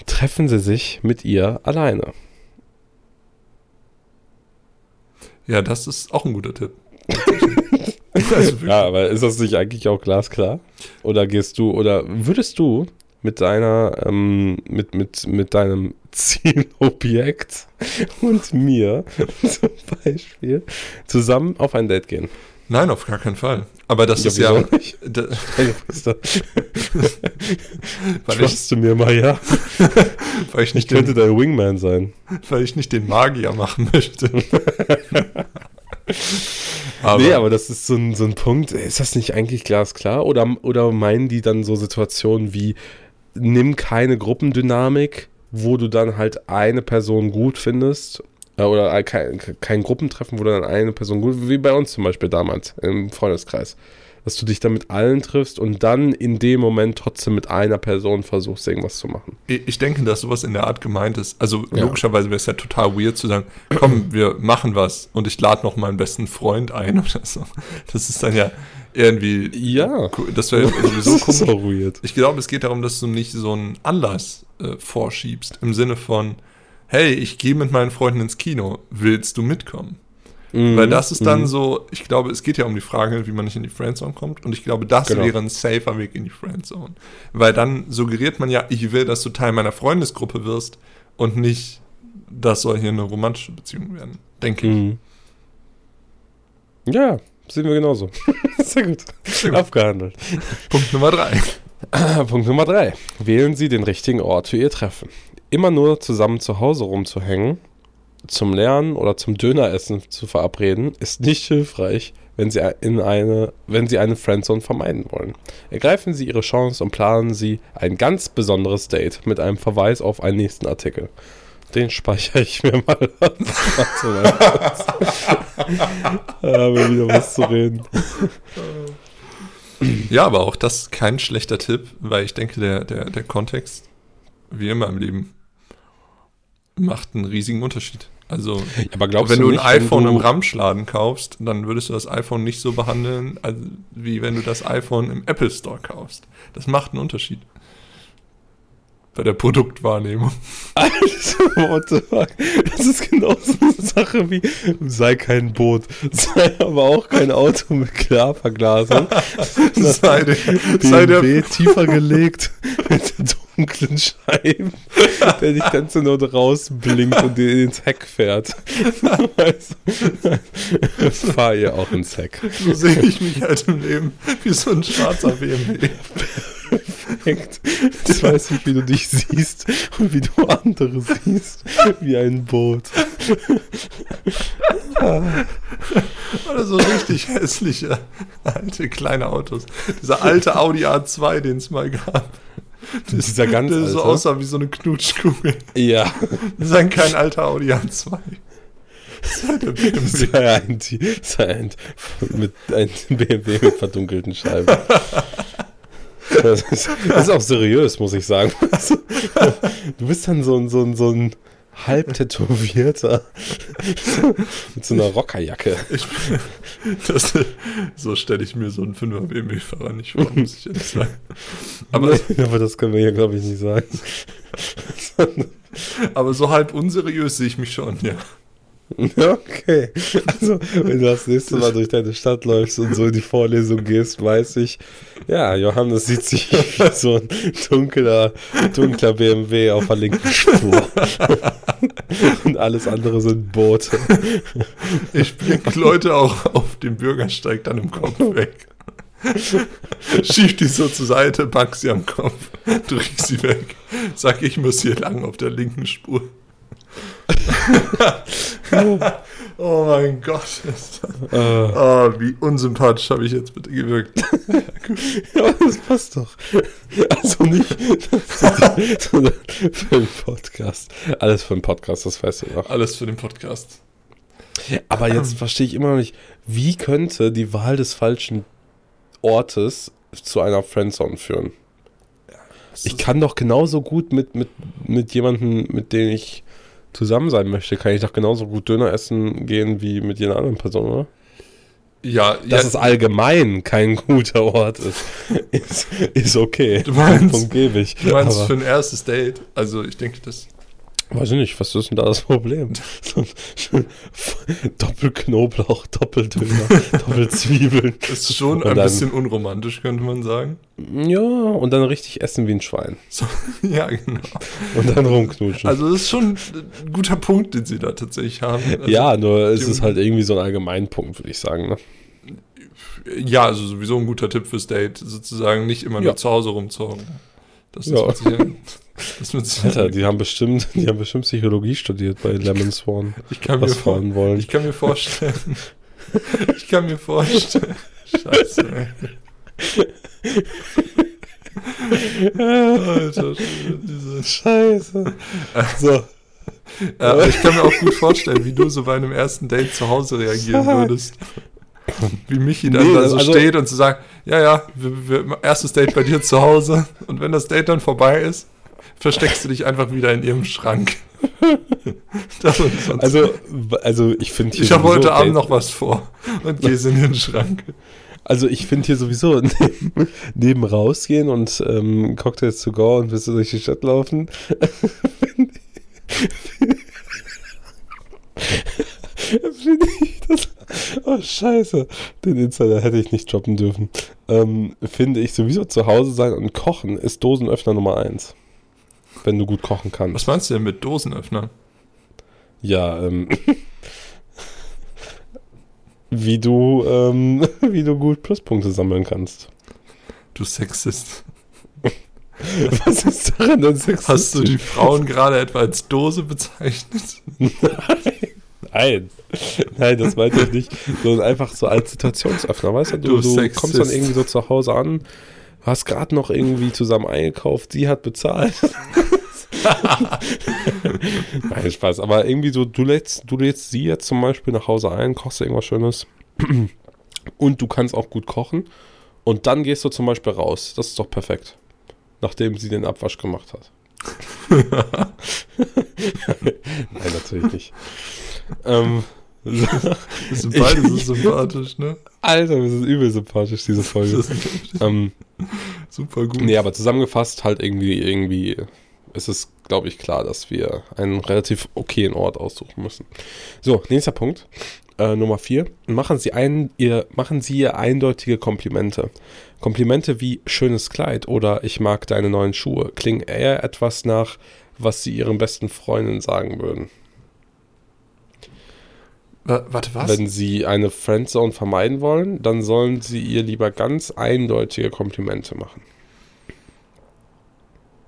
Speaker 2: treffen Sie sich mit ihr alleine.
Speaker 1: Ja, das ist auch ein guter Tipp. also.
Speaker 2: Ja, aber ist das nicht eigentlich auch glasklar? Oder gehst du, oder würdest du mit deiner, ähm, mit, mit, mit deinem Zielobjekt und mir zum Beispiel zusammen auf ein Date gehen?
Speaker 1: Nein, auf gar keinen Fall. Aber das
Speaker 2: Ja,
Speaker 1: ist ja,
Speaker 2: nicht?
Speaker 1: da, weil, ich,
Speaker 2: Truste mir mal, ja.
Speaker 1: weil, ich
Speaker 2: Ich
Speaker 1: nicht
Speaker 2: könnte
Speaker 1: den,
Speaker 2: dein Wingman sein.
Speaker 1: weil ich nicht den Magier machen möchte. aber,
Speaker 2: nee, aber das ist so ein, so ein Punkt. Ist das nicht eigentlich glasklar? Oder, oder meinen die dann so Situationen wie, nimm keine Gruppendynamik, wo du dann halt eine Person gut findest? Äh, Oder kein, kein Gruppentreffen, wo du dann eine Person gut, wie bei uns zum Beispiel damals im Freundeskreis. Dass du dich dann mit allen triffst und dann in dem Moment trotzdem mit einer Person versuchst, irgendwas zu machen.
Speaker 1: ich denke, dass sowas in der Art gemeint ist. Also
Speaker 2: Ja.
Speaker 1: logischerweise wäre es ja total weird zu sagen, komm, wir machen was und ich lade noch meinen besten Freund ein oder so. Das ist dann ja irgendwie,
Speaker 2: Ja.
Speaker 1: das wäre sowieso
Speaker 2: das ist
Speaker 1: komisch.
Speaker 2: so weird.
Speaker 1: Ich glaube, es geht darum, dass du nicht so einen Anlass äh, vorschiebst. Im Sinne von, hey, ich gehe mit meinen Freunden ins Kino, willst du mitkommen? Weil das ist dann
Speaker 2: Mhm.
Speaker 1: so, ich glaube, es geht ja um die Frage, wie man nicht in die Friendzone kommt. Und ich glaube, das
Speaker 2: Genau.
Speaker 1: wäre ein safer Weg in die Friendzone. Weil dann suggeriert man ja, ich will, dass du Teil meiner Freundesgruppe wirst und nicht, das soll hier eine romantische Beziehung werden. Denke ich.
Speaker 2: Mhm. Ja, sehen wir genauso. Sehr gut. Abgehandelt.
Speaker 1: Punkt Nummer drei.
Speaker 2: Punkt Nummer drei. Wählen Sie den richtigen Ort für Ihr Treffen. Immer nur zusammen zu Hause rumzuhängen, zum Lernen oder zum Döneressen zu verabreden, ist nicht hilfreich, wenn Sie, in eine, wenn Sie eine Friendzone vermeiden wollen. Ergreifen Sie Ihre Chance und planen Sie ein ganz besonderes Date mit einem Verweis auf einen nächsten Artikel. Den speichere ich mir mal. Da haben wir wieder was zu reden.
Speaker 1: Ja, aber auch das kein schlechter Tipp, weil ich denke, der, der, der Kontext, wie immer im Leben, macht einen riesigen Unterschied. Also,
Speaker 2: aber glaubst
Speaker 1: wenn
Speaker 2: du
Speaker 1: ein
Speaker 2: nicht,
Speaker 1: iPhone
Speaker 2: du-
Speaker 1: im Ramschladen kaufst, dann würdest du das iPhone nicht so behandeln, wie wenn du das iPhone im Apple Store kaufst. Das macht einen Unterschied. Bei der Produktwahrnehmung.
Speaker 2: Alter, what the fuck? Das ist genauso eine Sache wie sei kein Boot, sei aber auch kein Auto mit Klarverglasung.
Speaker 1: sei der, sei der,
Speaker 2: BMW tiefer gelegt mit dunklen Scheiben, der dich dann zur Not rausblinkt und dir ins Heck fährt. Du? Fahr ihr auch ins Heck.
Speaker 1: so sehe ich mich halt im Leben wie so ein schwarzer BMW.
Speaker 2: Perfekt. Ich weiß nicht, wie du dich siehst und wie du andere siehst. Wie ein Boot.
Speaker 1: Oder so richtig hässliche alte kleine Autos. Dieser alte Audi A2, den es mal gab. Das,
Speaker 2: Dieser ganz
Speaker 1: der so aussah wie so eine Knutschkugel.
Speaker 2: Ja.
Speaker 1: Das ist ein kein alter Audi A2. Das ist halt der BMW.
Speaker 2: Sei ein, sei ein, mit, ein BMW mit verdunkelten Scheiben. Das ist, das ist auch seriös, muss ich sagen. Du bist dann so ein, so ein, so ein halb tätowierter mit so einer Rockerjacke.
Speaker 1: Ich, das, so stelle ich mir so einen 5er BMW-Fahrer nicht vor, muss ich ehrlich sagen. Aber,
Speaker 2: Aber das können wir hier, glaube ich, nicht sagen.
Speaker 1: aber so halb unseriös sehe ich mich schon, ja.
Speaker 2: Okay. Also, wenn du das nächste Mal durch deine Stadt läufst und so in die Vorlesung gehst, weiß ich, ja, Johannes sieht sich wie so ein dunkler, dunkler BMW auf der linken Spur. Und alles andere sind Boote.
Speaker 1: Ich bringe Leute auch auf dem Bürgersteig dann im Kopf weg. Schieb die so zur Seite, pack sie am Kopf, drück sie weg. Sag, ich muss hier lang auf der linken Spur. Oh mein Gott.
Speaker 2: Äh,
Speaker 1: Oh, wie unsympathisch habe ich jetzt bitte gewirkt.
Speaker 2: ja, das passt doch. Also nicht sondern für einen Podcast. Alles für einen Podcast, das weißt du noch.
Speaker 1: Alles für den Podcast.
Speaker 2: Aber jetzt verstehe ich immer noch nicht, wie könnte die Wahl des falschen Ortes zu einer Friendzone führen? Ich kann doch genauso gut mit, mit, mit jemandem, mit dem ich zusammen sein möchte, kann ich doch genauso gut Döner essen gehen wie mit jeder anderen Person, oder?
Speaker 1: Ja,
Speaker 2: Dass
Speaker 1: ja,
Speaker 2: es allgemein kein guter Ort ist, ist, ist okay.
Speaker 1: Du meinst-
Speaker 2: Punkt gebe ich.
Speaker 1: du meinst
Speaker 2: Aber-
Speaker 1: für ein erstes Date. Also ich denke, das
Speaker 2: Weiß ich nicht, was ist denn da das Problem? Doppelknoblauch, Doppeldöner, Doppelzwiebeln.
Speaker 1: ist schon
Speaker 2: Und
Speaker 1: ein
Speaker 2: dann-
Speaker 1: bisschen unromantisch, könnte man sagen.
Speaker 2: Ja, und dann richtig essen wie ein Schwein.
Speaker 1: So, ja, genau.
Speaker 2: Und dann rumknutschen.
Speaker 1: Also das ist schon ein guter Punkt, den sie da tatsächlich haben. Also,
Speaker 2: ja, nur es ist halt irgendwie so ein Allgemeinpunkt, würde ich sagen. Ne?
Speaker 1: Ja, also sowieso ein guter Tipp fürs Date, sozusagen nicht immer nur
Speaker 2: Ja.
Speaker 1: zu Hause rumzogen. Das ist
Speaker 2: Ja.
Speaker 1: das ist mit Sicherheit-
Speaker 2: Alter, die haben bestimmt, die haben bestimmt Psychologie studiert bei Lemon Swan,
Speaker 1: ich kann mir vor,
Speaker 2: wollen.
Speaker 1: ich kann mir vorstellen, ich kann mir vorstellen, scheiße, ey. Alter, diese
Speaker 2: Scheiße. So,
Speaker 1: aber ich kann mir auch gut vorstellen, wie du so bei einem ersten Date zu Hause reagieren
Speaker 2: Fuck.
Speaker 1: würdest. Wie Michi dann
Speaker 2: Nee,
Speaker 1: da so
Speaker 2: also-
Speaker 1: steht und zu sagen, ja, ja, wir, wir, erstes Date bei dir zu Hause und wenn das Date dann vorbei ist, versteckst du dich einfach wieder in ihrem Schrank. Das
Speaker 2: also, also ich finde hier
Speaker 1: ich habe
Speaker 2: sowieso
Speaker 1: heute Abend noch was vor und gehst in den Schrank.
Speaker 2: Also ich finde hier sowieso neben, neben rausgehen und ähm, Cocktails to go und bis durch die Stadt laufen. finde ich das. Oh Scheiße, den Insider hätte ich nicht droppen dürfen. Ähm, finde ich sowieso zu Hause sein und kochen ist Dosenöffner Nummer eins. Wenn du gut kochen kannst.
Speaker 1: Was meinst du denn mit Dosenöffner?
Speaker 2: Ja, ähm. wie du, ähm, wie du gut Pluspunkte sammeln kannst.
Speaker 1: Du Sexist.
Speaker 2: Was ist daran denn sexistisch?
Speaker 1: Hast du die Frauen gerade etwa als Dose bezeichnet?
Speaker 2: Nein. Nein, das meinte ich nicht. Sondern einfach so als Situationsöffner, weißt du? Du,
Speaker 1: Du
Speaker 2: du kommst dann irgendwie so zu Hause an, hast gerade noch irgendwie zusammen eingekauft, sie hat bezahlt. Nein, Spaß. Aber irgendwie so, du lädst, du lädst sie jetzt zum Beispiel nach Hause ein, kochst irgendwas Schönes und du kannst auch gut kochen und dann gehst du zum Beispiel raus. Das ist doch perfekt. Nachdem sie den Abwasch gemacht hat. Nein, natürlich nicht. Ähm,
Speaker 1: Wir sind beide so sympathisch, ne?
Speaker 2: Alter, wir sind übel sympathisch, diese Folge. Ähm,
Speaker 1: super gut.
Speaker 2: nee, aber zusammengefasst halt irgendwie, irgendwie ist es, glaube ich, klar, dass wir einen relativ okayen Ort aussuchen müssen. So, nächster Punkt. Äh, Nummer vier. Machen Sie, ein, ihr, machen Sie ihr eindeutige Komplimente. Komplimente wie schönes Kleid oder ich mag deine neuen Schuhe klingen eher etwas nach, was Sie Ihren besten Freundinnen sagen würden.
Speaker 1: Wa- Warte, was?
Speaker 2: Wenn Sie eine Friendzone vermeiden wollen, dann sollen Sie ihr lieber ganz eindeutige Komplimente machen.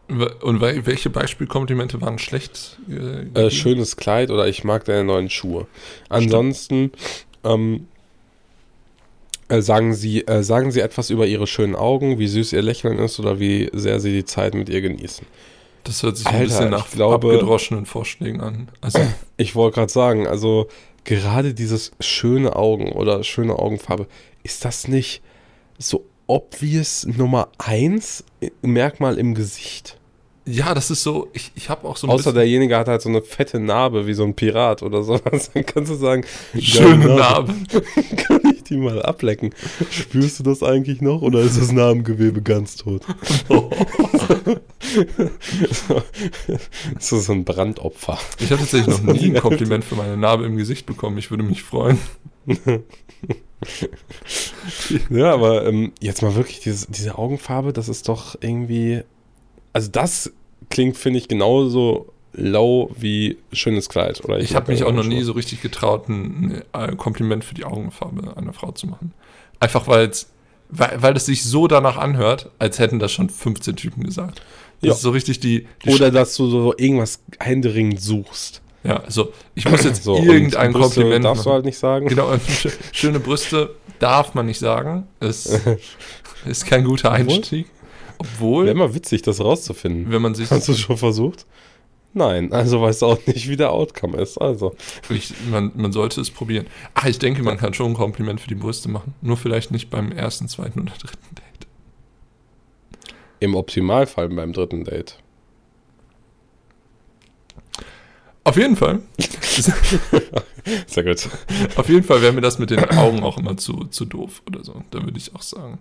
Speaker 1: Und wel- welche Beispielkomplimente waren schlecht? Äh,
Speaker 2: Äh, schönes Kleid oder ich mag deine neuen Schuhe. Ansonsten ähm, äh, sagen, Sie, äh, sagen Sie etwas über Ihre schönen Augen, wie süß Ihr Lächeln ist oder wie sehr Sie die Zeit mit ihr genießen.
Speaker 1: Das hört sich ein
Speaker 2: Alter,
Speaker 1: bisschen nach
Speaker 2: glaube-
Speaker 1: abgedroschenen Vorschlägen an. Also,
Speaker 2: Ich wollte gerade sagen, also gerade dieses schöne Augen oder schöne Augenfarbe, ist das nicht so obvious Nummer eins Merkmal im Gesicht?
Speaker 1: ja, das ist so, ich, ich habe auch so ein
Speaker 2: Außer derjenige hat halt so eine fette Narbe wie so ein Pirat oder sowas. Dann kannst du sagen,
Speaker 1: schöne Narbe.
Speaker 2: Kann ich die mal ablecken? Spürst du das eigentlich noch oder ist das Narbengewebe ganz tot? das ist so ein Brandopfer.
Speaker 1: Ich habe tatsächlich noch nie ein Kompliment für meine Narbe im Gesicht bekommen. Ich würde mich freuen.
Speaker 2: Ja, aber ähm, jetzt mal wirklich, dieses, diese Augenfarbe, das ist doch irgendwie. Also, das klingt, finde ich, genauso low wie schönes Kleid. Oder
Speaker 1: Ich habe mich auch noch nie so richtig getraut, ein, ein Kompliment für die Augenfarbe einer Frau zu machen. Einfach weil's, weil weil es sich so danach anhört, als hätten das schon 15 Typen gesagt. Das
Speaker 2: Ja.
Speaker 1: ist so richtig die. die
Speaker 2: Oder dass du so irgendwas händeringend suchst.
Speaker 1: ja, also ich muss jetzt
Speaker 2: So,
Speaker 1: irgendein
Speaker 2: Brüste
Speaker 1: Kompliment
Speaker 2: darfst du
Speaker 1: machen.
Speaker 2: halt nicht sagen.
Speaker 1: Genau, schöne Brüste darf man nicht sagen. Es ist kein guter Einstieg. Obwohl,
Speaker 2: Wäre mal witzig, das rauszufinden.
Speaker 1: wenn man sich.
Speaker 2: Hast du schon versucht? Nein, also weißt du auch nicht, wie der Outcome ist. Also,
Speaker 1: Ich, man, man sollte es probieren. Ah, ich denke, man kann schon ein Kompliment für die Brüste machen. Nur vielleicht nicht beim ersten, zweiten oder dritten Date.
Speaker 2: im Optimalfall beim dritten Date.
Speaker 1: Auf jeden Fall.
Speaker 2: Sehr gut.
Speaker 1: Auf jeden Fall wäre mir das mit den Augen auch immer zu, zu doof oder so. Da würde ich auch sagen,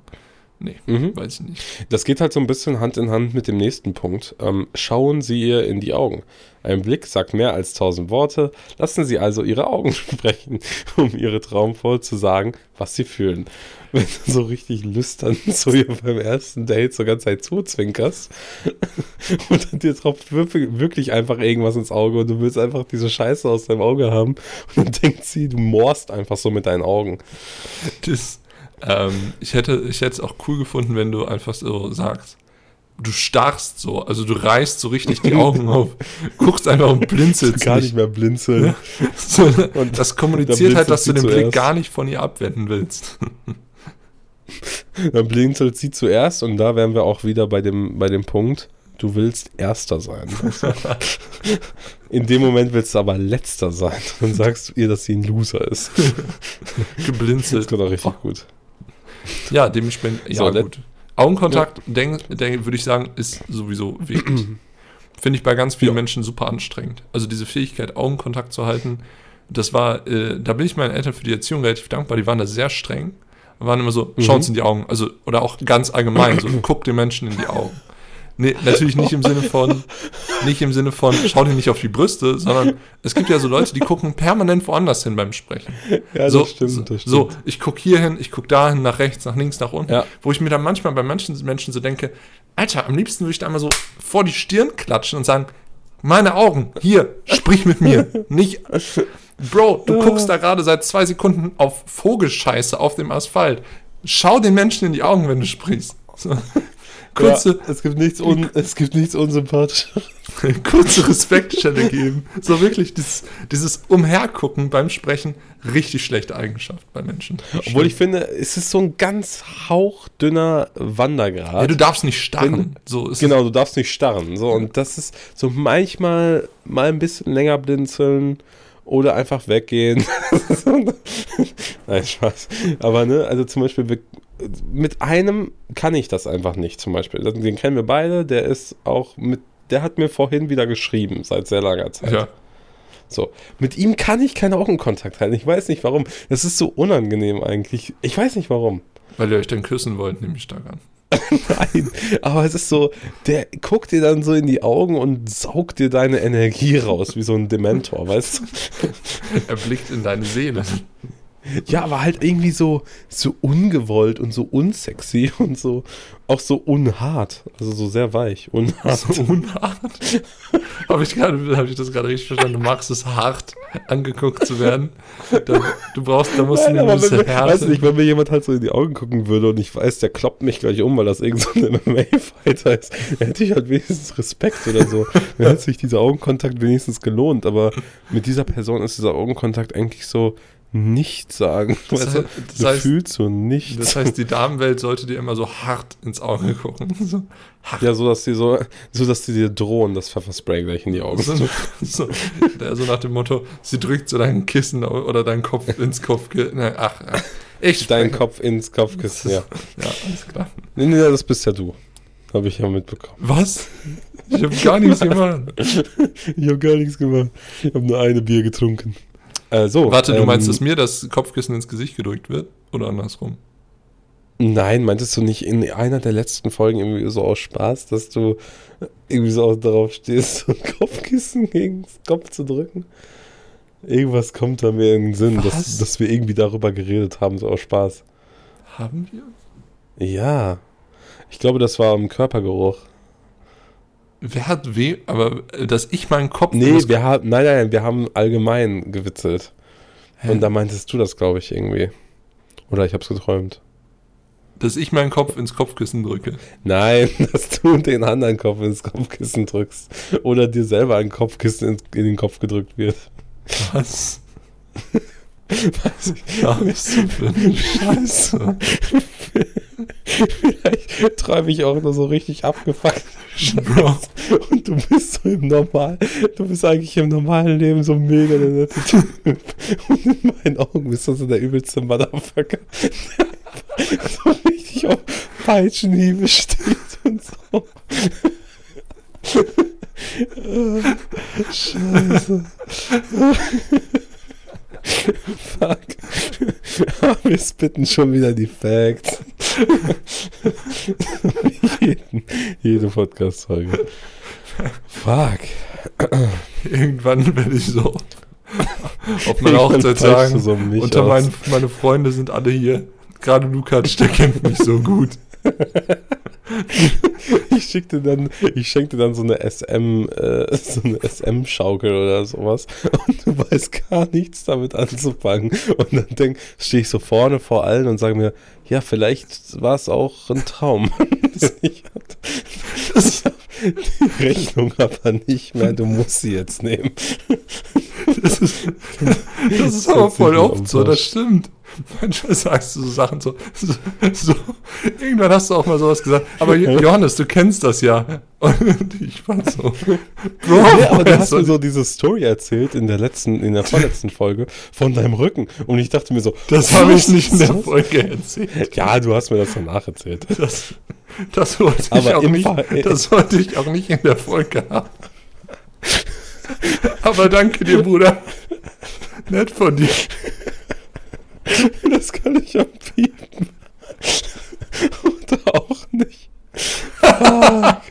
Speaker 1: nee,
Speaker 2: Mhm.
Speaker 1: weiß ich nicht.
Speaker 2: Das geht halt so ein bisschen Hand in Hand mit dem nächsten Punkt. Ähm, schauen Sie ihr in die Augen. Ein Blick sagt mehr als tausend Worte. Lassen Sie also Ihre Augen sprechen, um Ihre Traumfrau zu sagen, was Sie fühlen. Wenn du so richtig lüstern zu ihr beim ersten Date so ganze Zeit zuzwinkerst und dann dir tropft wirklich, wirklich einfach irgendwas ins Auge und du willst einfach diese Scheiße aus deinem Auge haben und dann denkt sie, du morst einfach so mit deinen Augen.
Speaker 1: Das, ähm, ich hätte ich hätte es auch cool gefunden, wenn du einfach so sagst, du starrst so, also du reißt so richtig die Augen auf, guckst einfach und blinzelst
Speaker 2: Gar
Speaker 1: nicht.
Speaker 2: nicht mehr blinzeln.
Speaker 1: So,
Speaker 2: Und
Speaker 1: das kommuniziert halt, dass du den
Speaker 2: sie
Speaker 1: Blick
Speaker 2: zuerst.
Speaker 1: gar nicht von ihr abwenden willst.
Speaker 2: Dann blinzelt sie zuerst und da wären wir auch wieder bei dem, bei dem Punkt, du willst Erster sein. In dem Moment willst du aber Letzter sein. Dann sagst ihr, dass sie ein Loser ist. Das
Speaker 1: Geblinzelt.
Speaker 2: geht auch richtig gut.
Speaker 1: Ja, dementsprechend, ja
Speaker 2: So,
Speaker 1: gut. Augenkontakt, denk, denk, würde ich sagen, ist sowieso wichtig. Finde ich bei ganz vielen
Speaker 2: Ja.
Speaker 1: Menschen super anstrengend. Also diese Fähigkeit, Augenkontakt zu halten, das war, äh, da bin ich meinen Eltern für die Erziehung relativ dankbar. Die waren da sehr streng. Waren immer so, schau uns in die Augen. Also, oder auch ganz allgemein, so, guck den Menschen in die Augen. Nee, natürlich nicht im Sinne von, nicht im Sinne von, schau dir nicht auf die Brüste, sondern es gibt ja so Leute, die gucken permanent woanders hin beim Sprechen.
Speaker 2: Ja,
Speaker 1: so,
Speaker 2: das stimmt.
Speaker 1: so,
Speaker 2: Das stimmt.
Speaker 1: so, ich gucke hier hin, ich gucke da hin, nach rechts, nach links, nach unten.
Speaker 2: Ja.
Speaker 1: Wo ich mir dann manchmal bei manchen Menschen so denke, Alter, am liebsten würde ich da einmal so vor die Stirn klatschen und sagen, meine Augen, hier, sprich mit mir. Nicht, Bro, du guckst da gerade seit zwei Sekunden auf Vogelscheiße auf dem Asphalt. Schau den Menschen in die Augen, wenn du sprichst. So. Kurze,
Speaker 2: ja, es gibt nichts, un, es gibt nichts unsympathisches.
Speaker 1: kurze Respektstelle geben. So wirklich, dieses, dieses Umhergucken beim Sprechen, richtig schlechte Eigenschaft bei Menschen.
Speaker 2: Obwohl ich finde, es ist so ein ganz hauchdünner Wandergrad.
Speaker 1: Ja, du darfst nicht starren. So ist
Speaker 2: genau, du darfst nicht starren. So, und das ist so manchmal mal ein bisschen länger blinzeln oder einfach weggehen. Nein, Spaß. Aber ne, also zum Beispiel, mit einem kann ich das einfach nicht, zum Beispiel. Den kennen wir beide, der ist auch mit, der hat mir vorhin wieder geschrieben, seit sehr langer Zeit. Ja. So, mit ihm kann ich keinen Augenkontakt halten. Ich weiß nicht warum. Das ist so unangenehm eigentlich. Ich weiß nicht warum.
Speaker 1: Weil ihr euch dann küssen wollt, nehme ich stark an.
Speaker 2: Nein, aber es ist so, der guckt dir dann so in die Augen und saugt dir deine Energie raus, wie so ein Dementor, weißt du?
Speaker 1: er blickt in deine Seele.
Speaker 2: Ja, aber halt irgendwie so, so ungewollt und so unsexy und so auch so unhart. Also so sehr weich. Unhart. So unhart.
Speaker 1: Habe ich, hab ich das gerade richtig verstanden? Du magst es hart, angeguckt zu werden. Da, du brauchst, da musst Nein, du ein bisschen
Speaker 2: Härte. Weißt du nicht, wenn mir jemand halt so in die Augen gucken würde und ich weiß, der kloppt mich gleich um, weil das irgendein so MMA-Fighter ist, dann hätte ich halt wenigstens Respekt oder so. Dann hätte sich dieser Augenkontakt wenigstens gelohnt. Aber mit dieser Person ist dieser Augenkontakt eigentlich so nichts sagen. Das, heißt, das du heißt, fühlst so nichts.
Speaker 1: Das heißt, die Damenwelt sollte dir immer so hart ins Auge gucken. So
Speaker 2: ja, so dass die so, so dass die dir drohen, das Pfefferspray gleich in die Augen. So,
Speaker 1: so, so nach dem Motto, sie drückt so dein Kissen oder deinen Kopf ins Kopfkissen. Ach, ach,
Speaker 2: ich Deinen Kopf ins Kopfkissen, ja. Ja, alles klar. Nee, nee, das bist ja du. Habe ich ja mitbekommen.
Speaker 1: Was? Ich habe gar nichts gemacht.
Speaker 2: ich habe gar nichts gemacht. Ich habe nur eine Bier getrunken.
Speaker 1: Äh, so, Warte, du ähm, meinst, dass mir das Kopfkissen ins Gesicht gedrückt wird? Oder andersrum?
Speaker 2: Nein, meintest du nicht in einer der letzten Folgen irgendwie so aus Spaß, dass du irgendwie so auch darauf stehst, so ein Kopfkissen gegen den Kopf zu drücken? Irgendwas kommt da mir in den Sinn, dass, dass wir irgendwie darüber geredet haben, so aus Spaß.
Speaker 1: Haben wir?
Speaker 2: Ja. Ich glaube, das war im Körpergeruch.
Speaker 1: Wer hat weh? Aber äh, dass ich meinen Kopf.
Speaker 2: Nee, wir haben, nein, nein, wir haben allgemein gewitzelt. Hä? Und da meintest du das, glaube ich, irgendwie. Oder ich habe es geträumt.
Speaker 1: Dass ich meinen Kopf ins Kopfkissen drücke.
Speaker 2: Nein, dass du den anderen Kopf ins Kopfkissen drückst. Oder dir selber ein Kopfkissen in, in den Kopf gedrückt wird.
Speaker 1: Was? Was ich gar nicht so für eine Scheiße.
Speaker 2: Vielleicht träume ich auch nur so richtig abgefuckt. Bro. Und du bist so im Normal, du bist eigentlich im normalen Leben so mega der nette Typ. Und in meinen Augen bist du so der übelste Motherfucker. so richtig auf Peitschenhiebe steht und so. Scheiße. Fuck. Wir spitten schon wieder die Facts. Jeden, jede Podcast-Folge.
Speaker 1: Fuck. Irgendwann werde ich so auf meiner Hochzeit sagen, so unter meinen, meine Freunde sind alle hier. Gerade Lukas, der kennt mich so gut.
Speaker 2: ich schickte dann, ich schenkte dann so eine SM, äh, so eine SM-Schaukel oder sowas und du weißt gar nichts damit anzufangen. Und dann denk, stehe ich so vorne vor allen und sage mir, ja, vielleicht war es auch ein Traum. ich hab, das, die Rechnung aber nicht mehr, du musst sie jetzt nehmen.
Speaker 1: Das ist, das ist aber voll oft so, das stimmt. Manchmal sagst du so Sachen so, so, so, Irgendwann hast du auch mal sowas gesagt. Aber Johannes, du kennst das ja. Und ich war so.
Speaker 2: Bro, ja, aber du hast mir so diese Story erzählt in der letzten, in der vorletzten Folge von deinem Rücken. Und ich dachte mir so.
Speaker 1: Das habe ich nicht in der Folge erzählt.
Speaker 2: Ja, du hast mir das danach erzählt.
Speaker 1: Das, das, wollte, ich auch nicht, das wollte ich auch nicht in der Folge haben. Aber danke dir, Bruder. Nett von dir.
Speaker 2: Das kann ich ja piepen. Oder auch nicht. Fuck.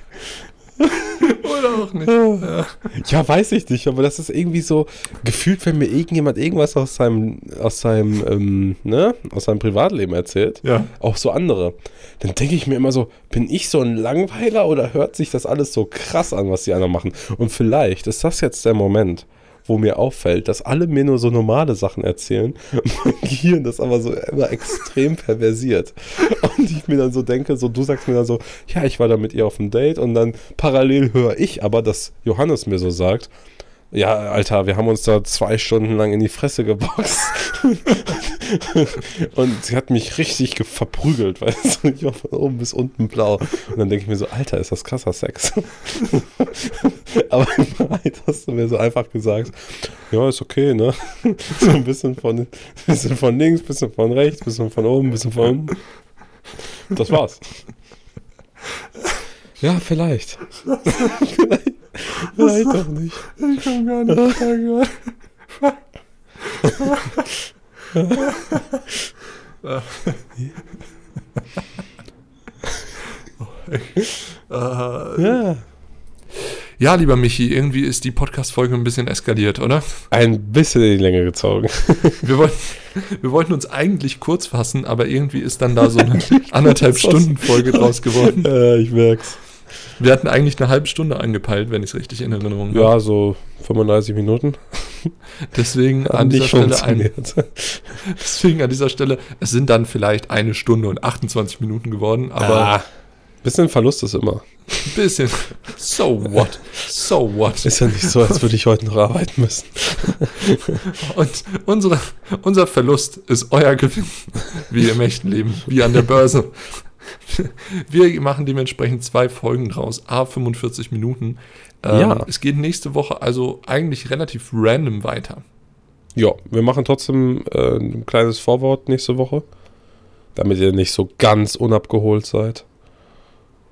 Speaker 2: Oder auch nicht. Ja. ja. weiß ich nicht, aber das ist irgendwie so gefühlt, wenn mir irgendjemand irgendwas aus seinem, aus seinem, ähm, ne, aus seinem Privatleben erzählt,
Speaker 1: ja.
Speaker 2: auch so andere, dann denke ich mir immer so, bin ich so ein Langweiler oder hört sich das alles so krass an, was die anderen machen? Und vielleicht ist das jetzt der Moment, wo mir auffällt, dass alle mir nur so normale Sachen erzählen, mein Gehirn das aber so immer extrem perversiert. Und ich mir dann so denke, so du sagst mir dann so, ja, ich war da mit ihr auf dem Date und dann parallel höre ich aber, dass Johannes mir so sagt, ja, Alter, wir haben uns da zwei Stunden lang in die Fresse geboxt. und sie hat mich richtig verprügelt, weißt du, ich war von oben bis unten blau. Und dann denke ich mir so, Alter, ist das krasser Sex. Aber in Wahrheit hast du mir so einfach gesagt, ja, ist okay, ne? So ein bisschen von, bisschen von links, bisschen von rechts, bisschen von oben, bisschen von unten. Das war's. Ja, vielleicht. vielleicht. Vielleicht doch nicht.
Speaker 1: Ich komm gar nicht klar
Speaker 2: Ja.
Speaker 1: Ja, lieber Michi, irgendwie ist die Podcast-Folge ein bisschen eskaliert, oder?
Speaker 2: Ein bisschen in die Länge gezogen.
Speaker 1: Wir wollten, wir wollten uns eigentlich kurz fassen, aber irgendwie ist dann da so eine anderthalb Stunden Folge draus geworden.
Speaker 2: Ja, ich merk's.
Speaker 1: Wir hatten eigentlich eine halbe Stunde angepeilt, wenn ich es richtig in Erinnerung habe.
Speaker 2: Ja, so 35 Minuten.
Speaker 1: Deswegen an dieser Stelle ein, deswegen an dieser Stelle, es sind dann vielleicht eine Stunde und 28 Minuten geworden, aber
Speaker 2: ah, bisschen Verlust ist immer.
Speaker 1: ein bisschen. So what? So what?
Speaker 2: Ist ja nicht so, als würde ich heute noch arbeiten müssen.
Speaker 1: Und unsere, unser Verlust ist euer Gewinn, wie im echten Leben, wie an der Börse. Wir machen dementsprechend zwei Folgen draus, a 45 Minuten. Ähm,
Speaker 2: Ja.
Speaker 1: Es geht nächste Woche also eigentlich relativ random weiter.
Speaker 2: Ja, wir machen trotzdem äh, ein kleines Vorwort nächste Woche, damit ihr nicht so ganz unabgeholt seid.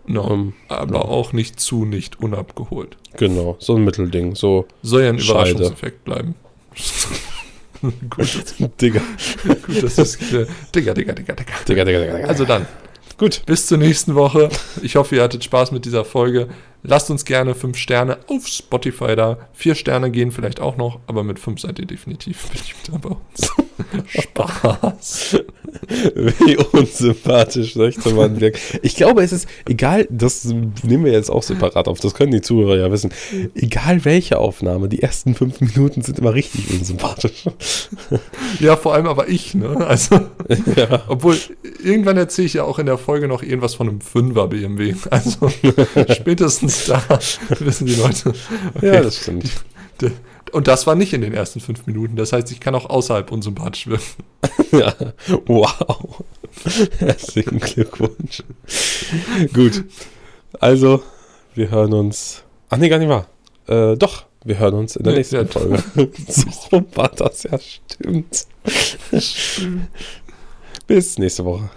Speaker 1: No,
Speaker 2: Ähm,
Speaker 1: aber
Speaker 2: ja.
Speaker 1: auch nicht zu nicht unabgeholt.
Speaker 2: Genau, so ein Mittelding. So,
Speaker 1: Soll ja ein. Überraschungseffekt bleiben. gut,
Speaker 2: Digga,
Speaker 1: gut, das ist. Äh, Digga, Digga, Digga, Digga.
Speaker 2: Digga, Digga, Digga. Digga.
Speaker 1: Also dann,
Speaker 2: gut.
Speaker 1: bis zur nächsten Woche. Ich hoffe, ihr hattet Spaß mit dieser Folge. Lasst uns gerne fünf Sterne auf Spotify da. Vier Sterne gehen vielleicht auch noch, aber mit fünf seid ihr definitiv beliebter bei uns. Spaß.
Speaker 2: Wie unsympathisch möchte man wirken. Ich glaube, es ist egal, das nehmen wir jetzt auch separat auf, das können die Zuhörer ja wissen. Egal welche Aufnahme, die ersten fünf Minuten sind immer richtig unsympathisch.
Speaker 1: Ja, vor allem aber ich, ne? Also,
Speaker 2: ja.
Speaker 1: obwohl, irgendwann erzähle ich ja auch in der Folge noch irgendwas von einem 5er BMW. Also, spätestens da wissen die Leute. Okay,
Speaker 2: ja, das stimmt.
Speaker 1: und das war nicht in den ersten fünf Minuten. Das heißt, ich kann auch außerhalb unsympathisch wirken.
Speaker 2: Ja. Wow. Herzlichen Glückwunsch. Gut. Also, wir hören uns. Ach nee, gar nicht wahr. Äh, doch, wir hören uns in der
Speaker 1: Nee,
Speaker 2: nächsten
Speaker 1: ja.
Speaker 2: Folge. so war das ja stimmt. Bis nächste Woche.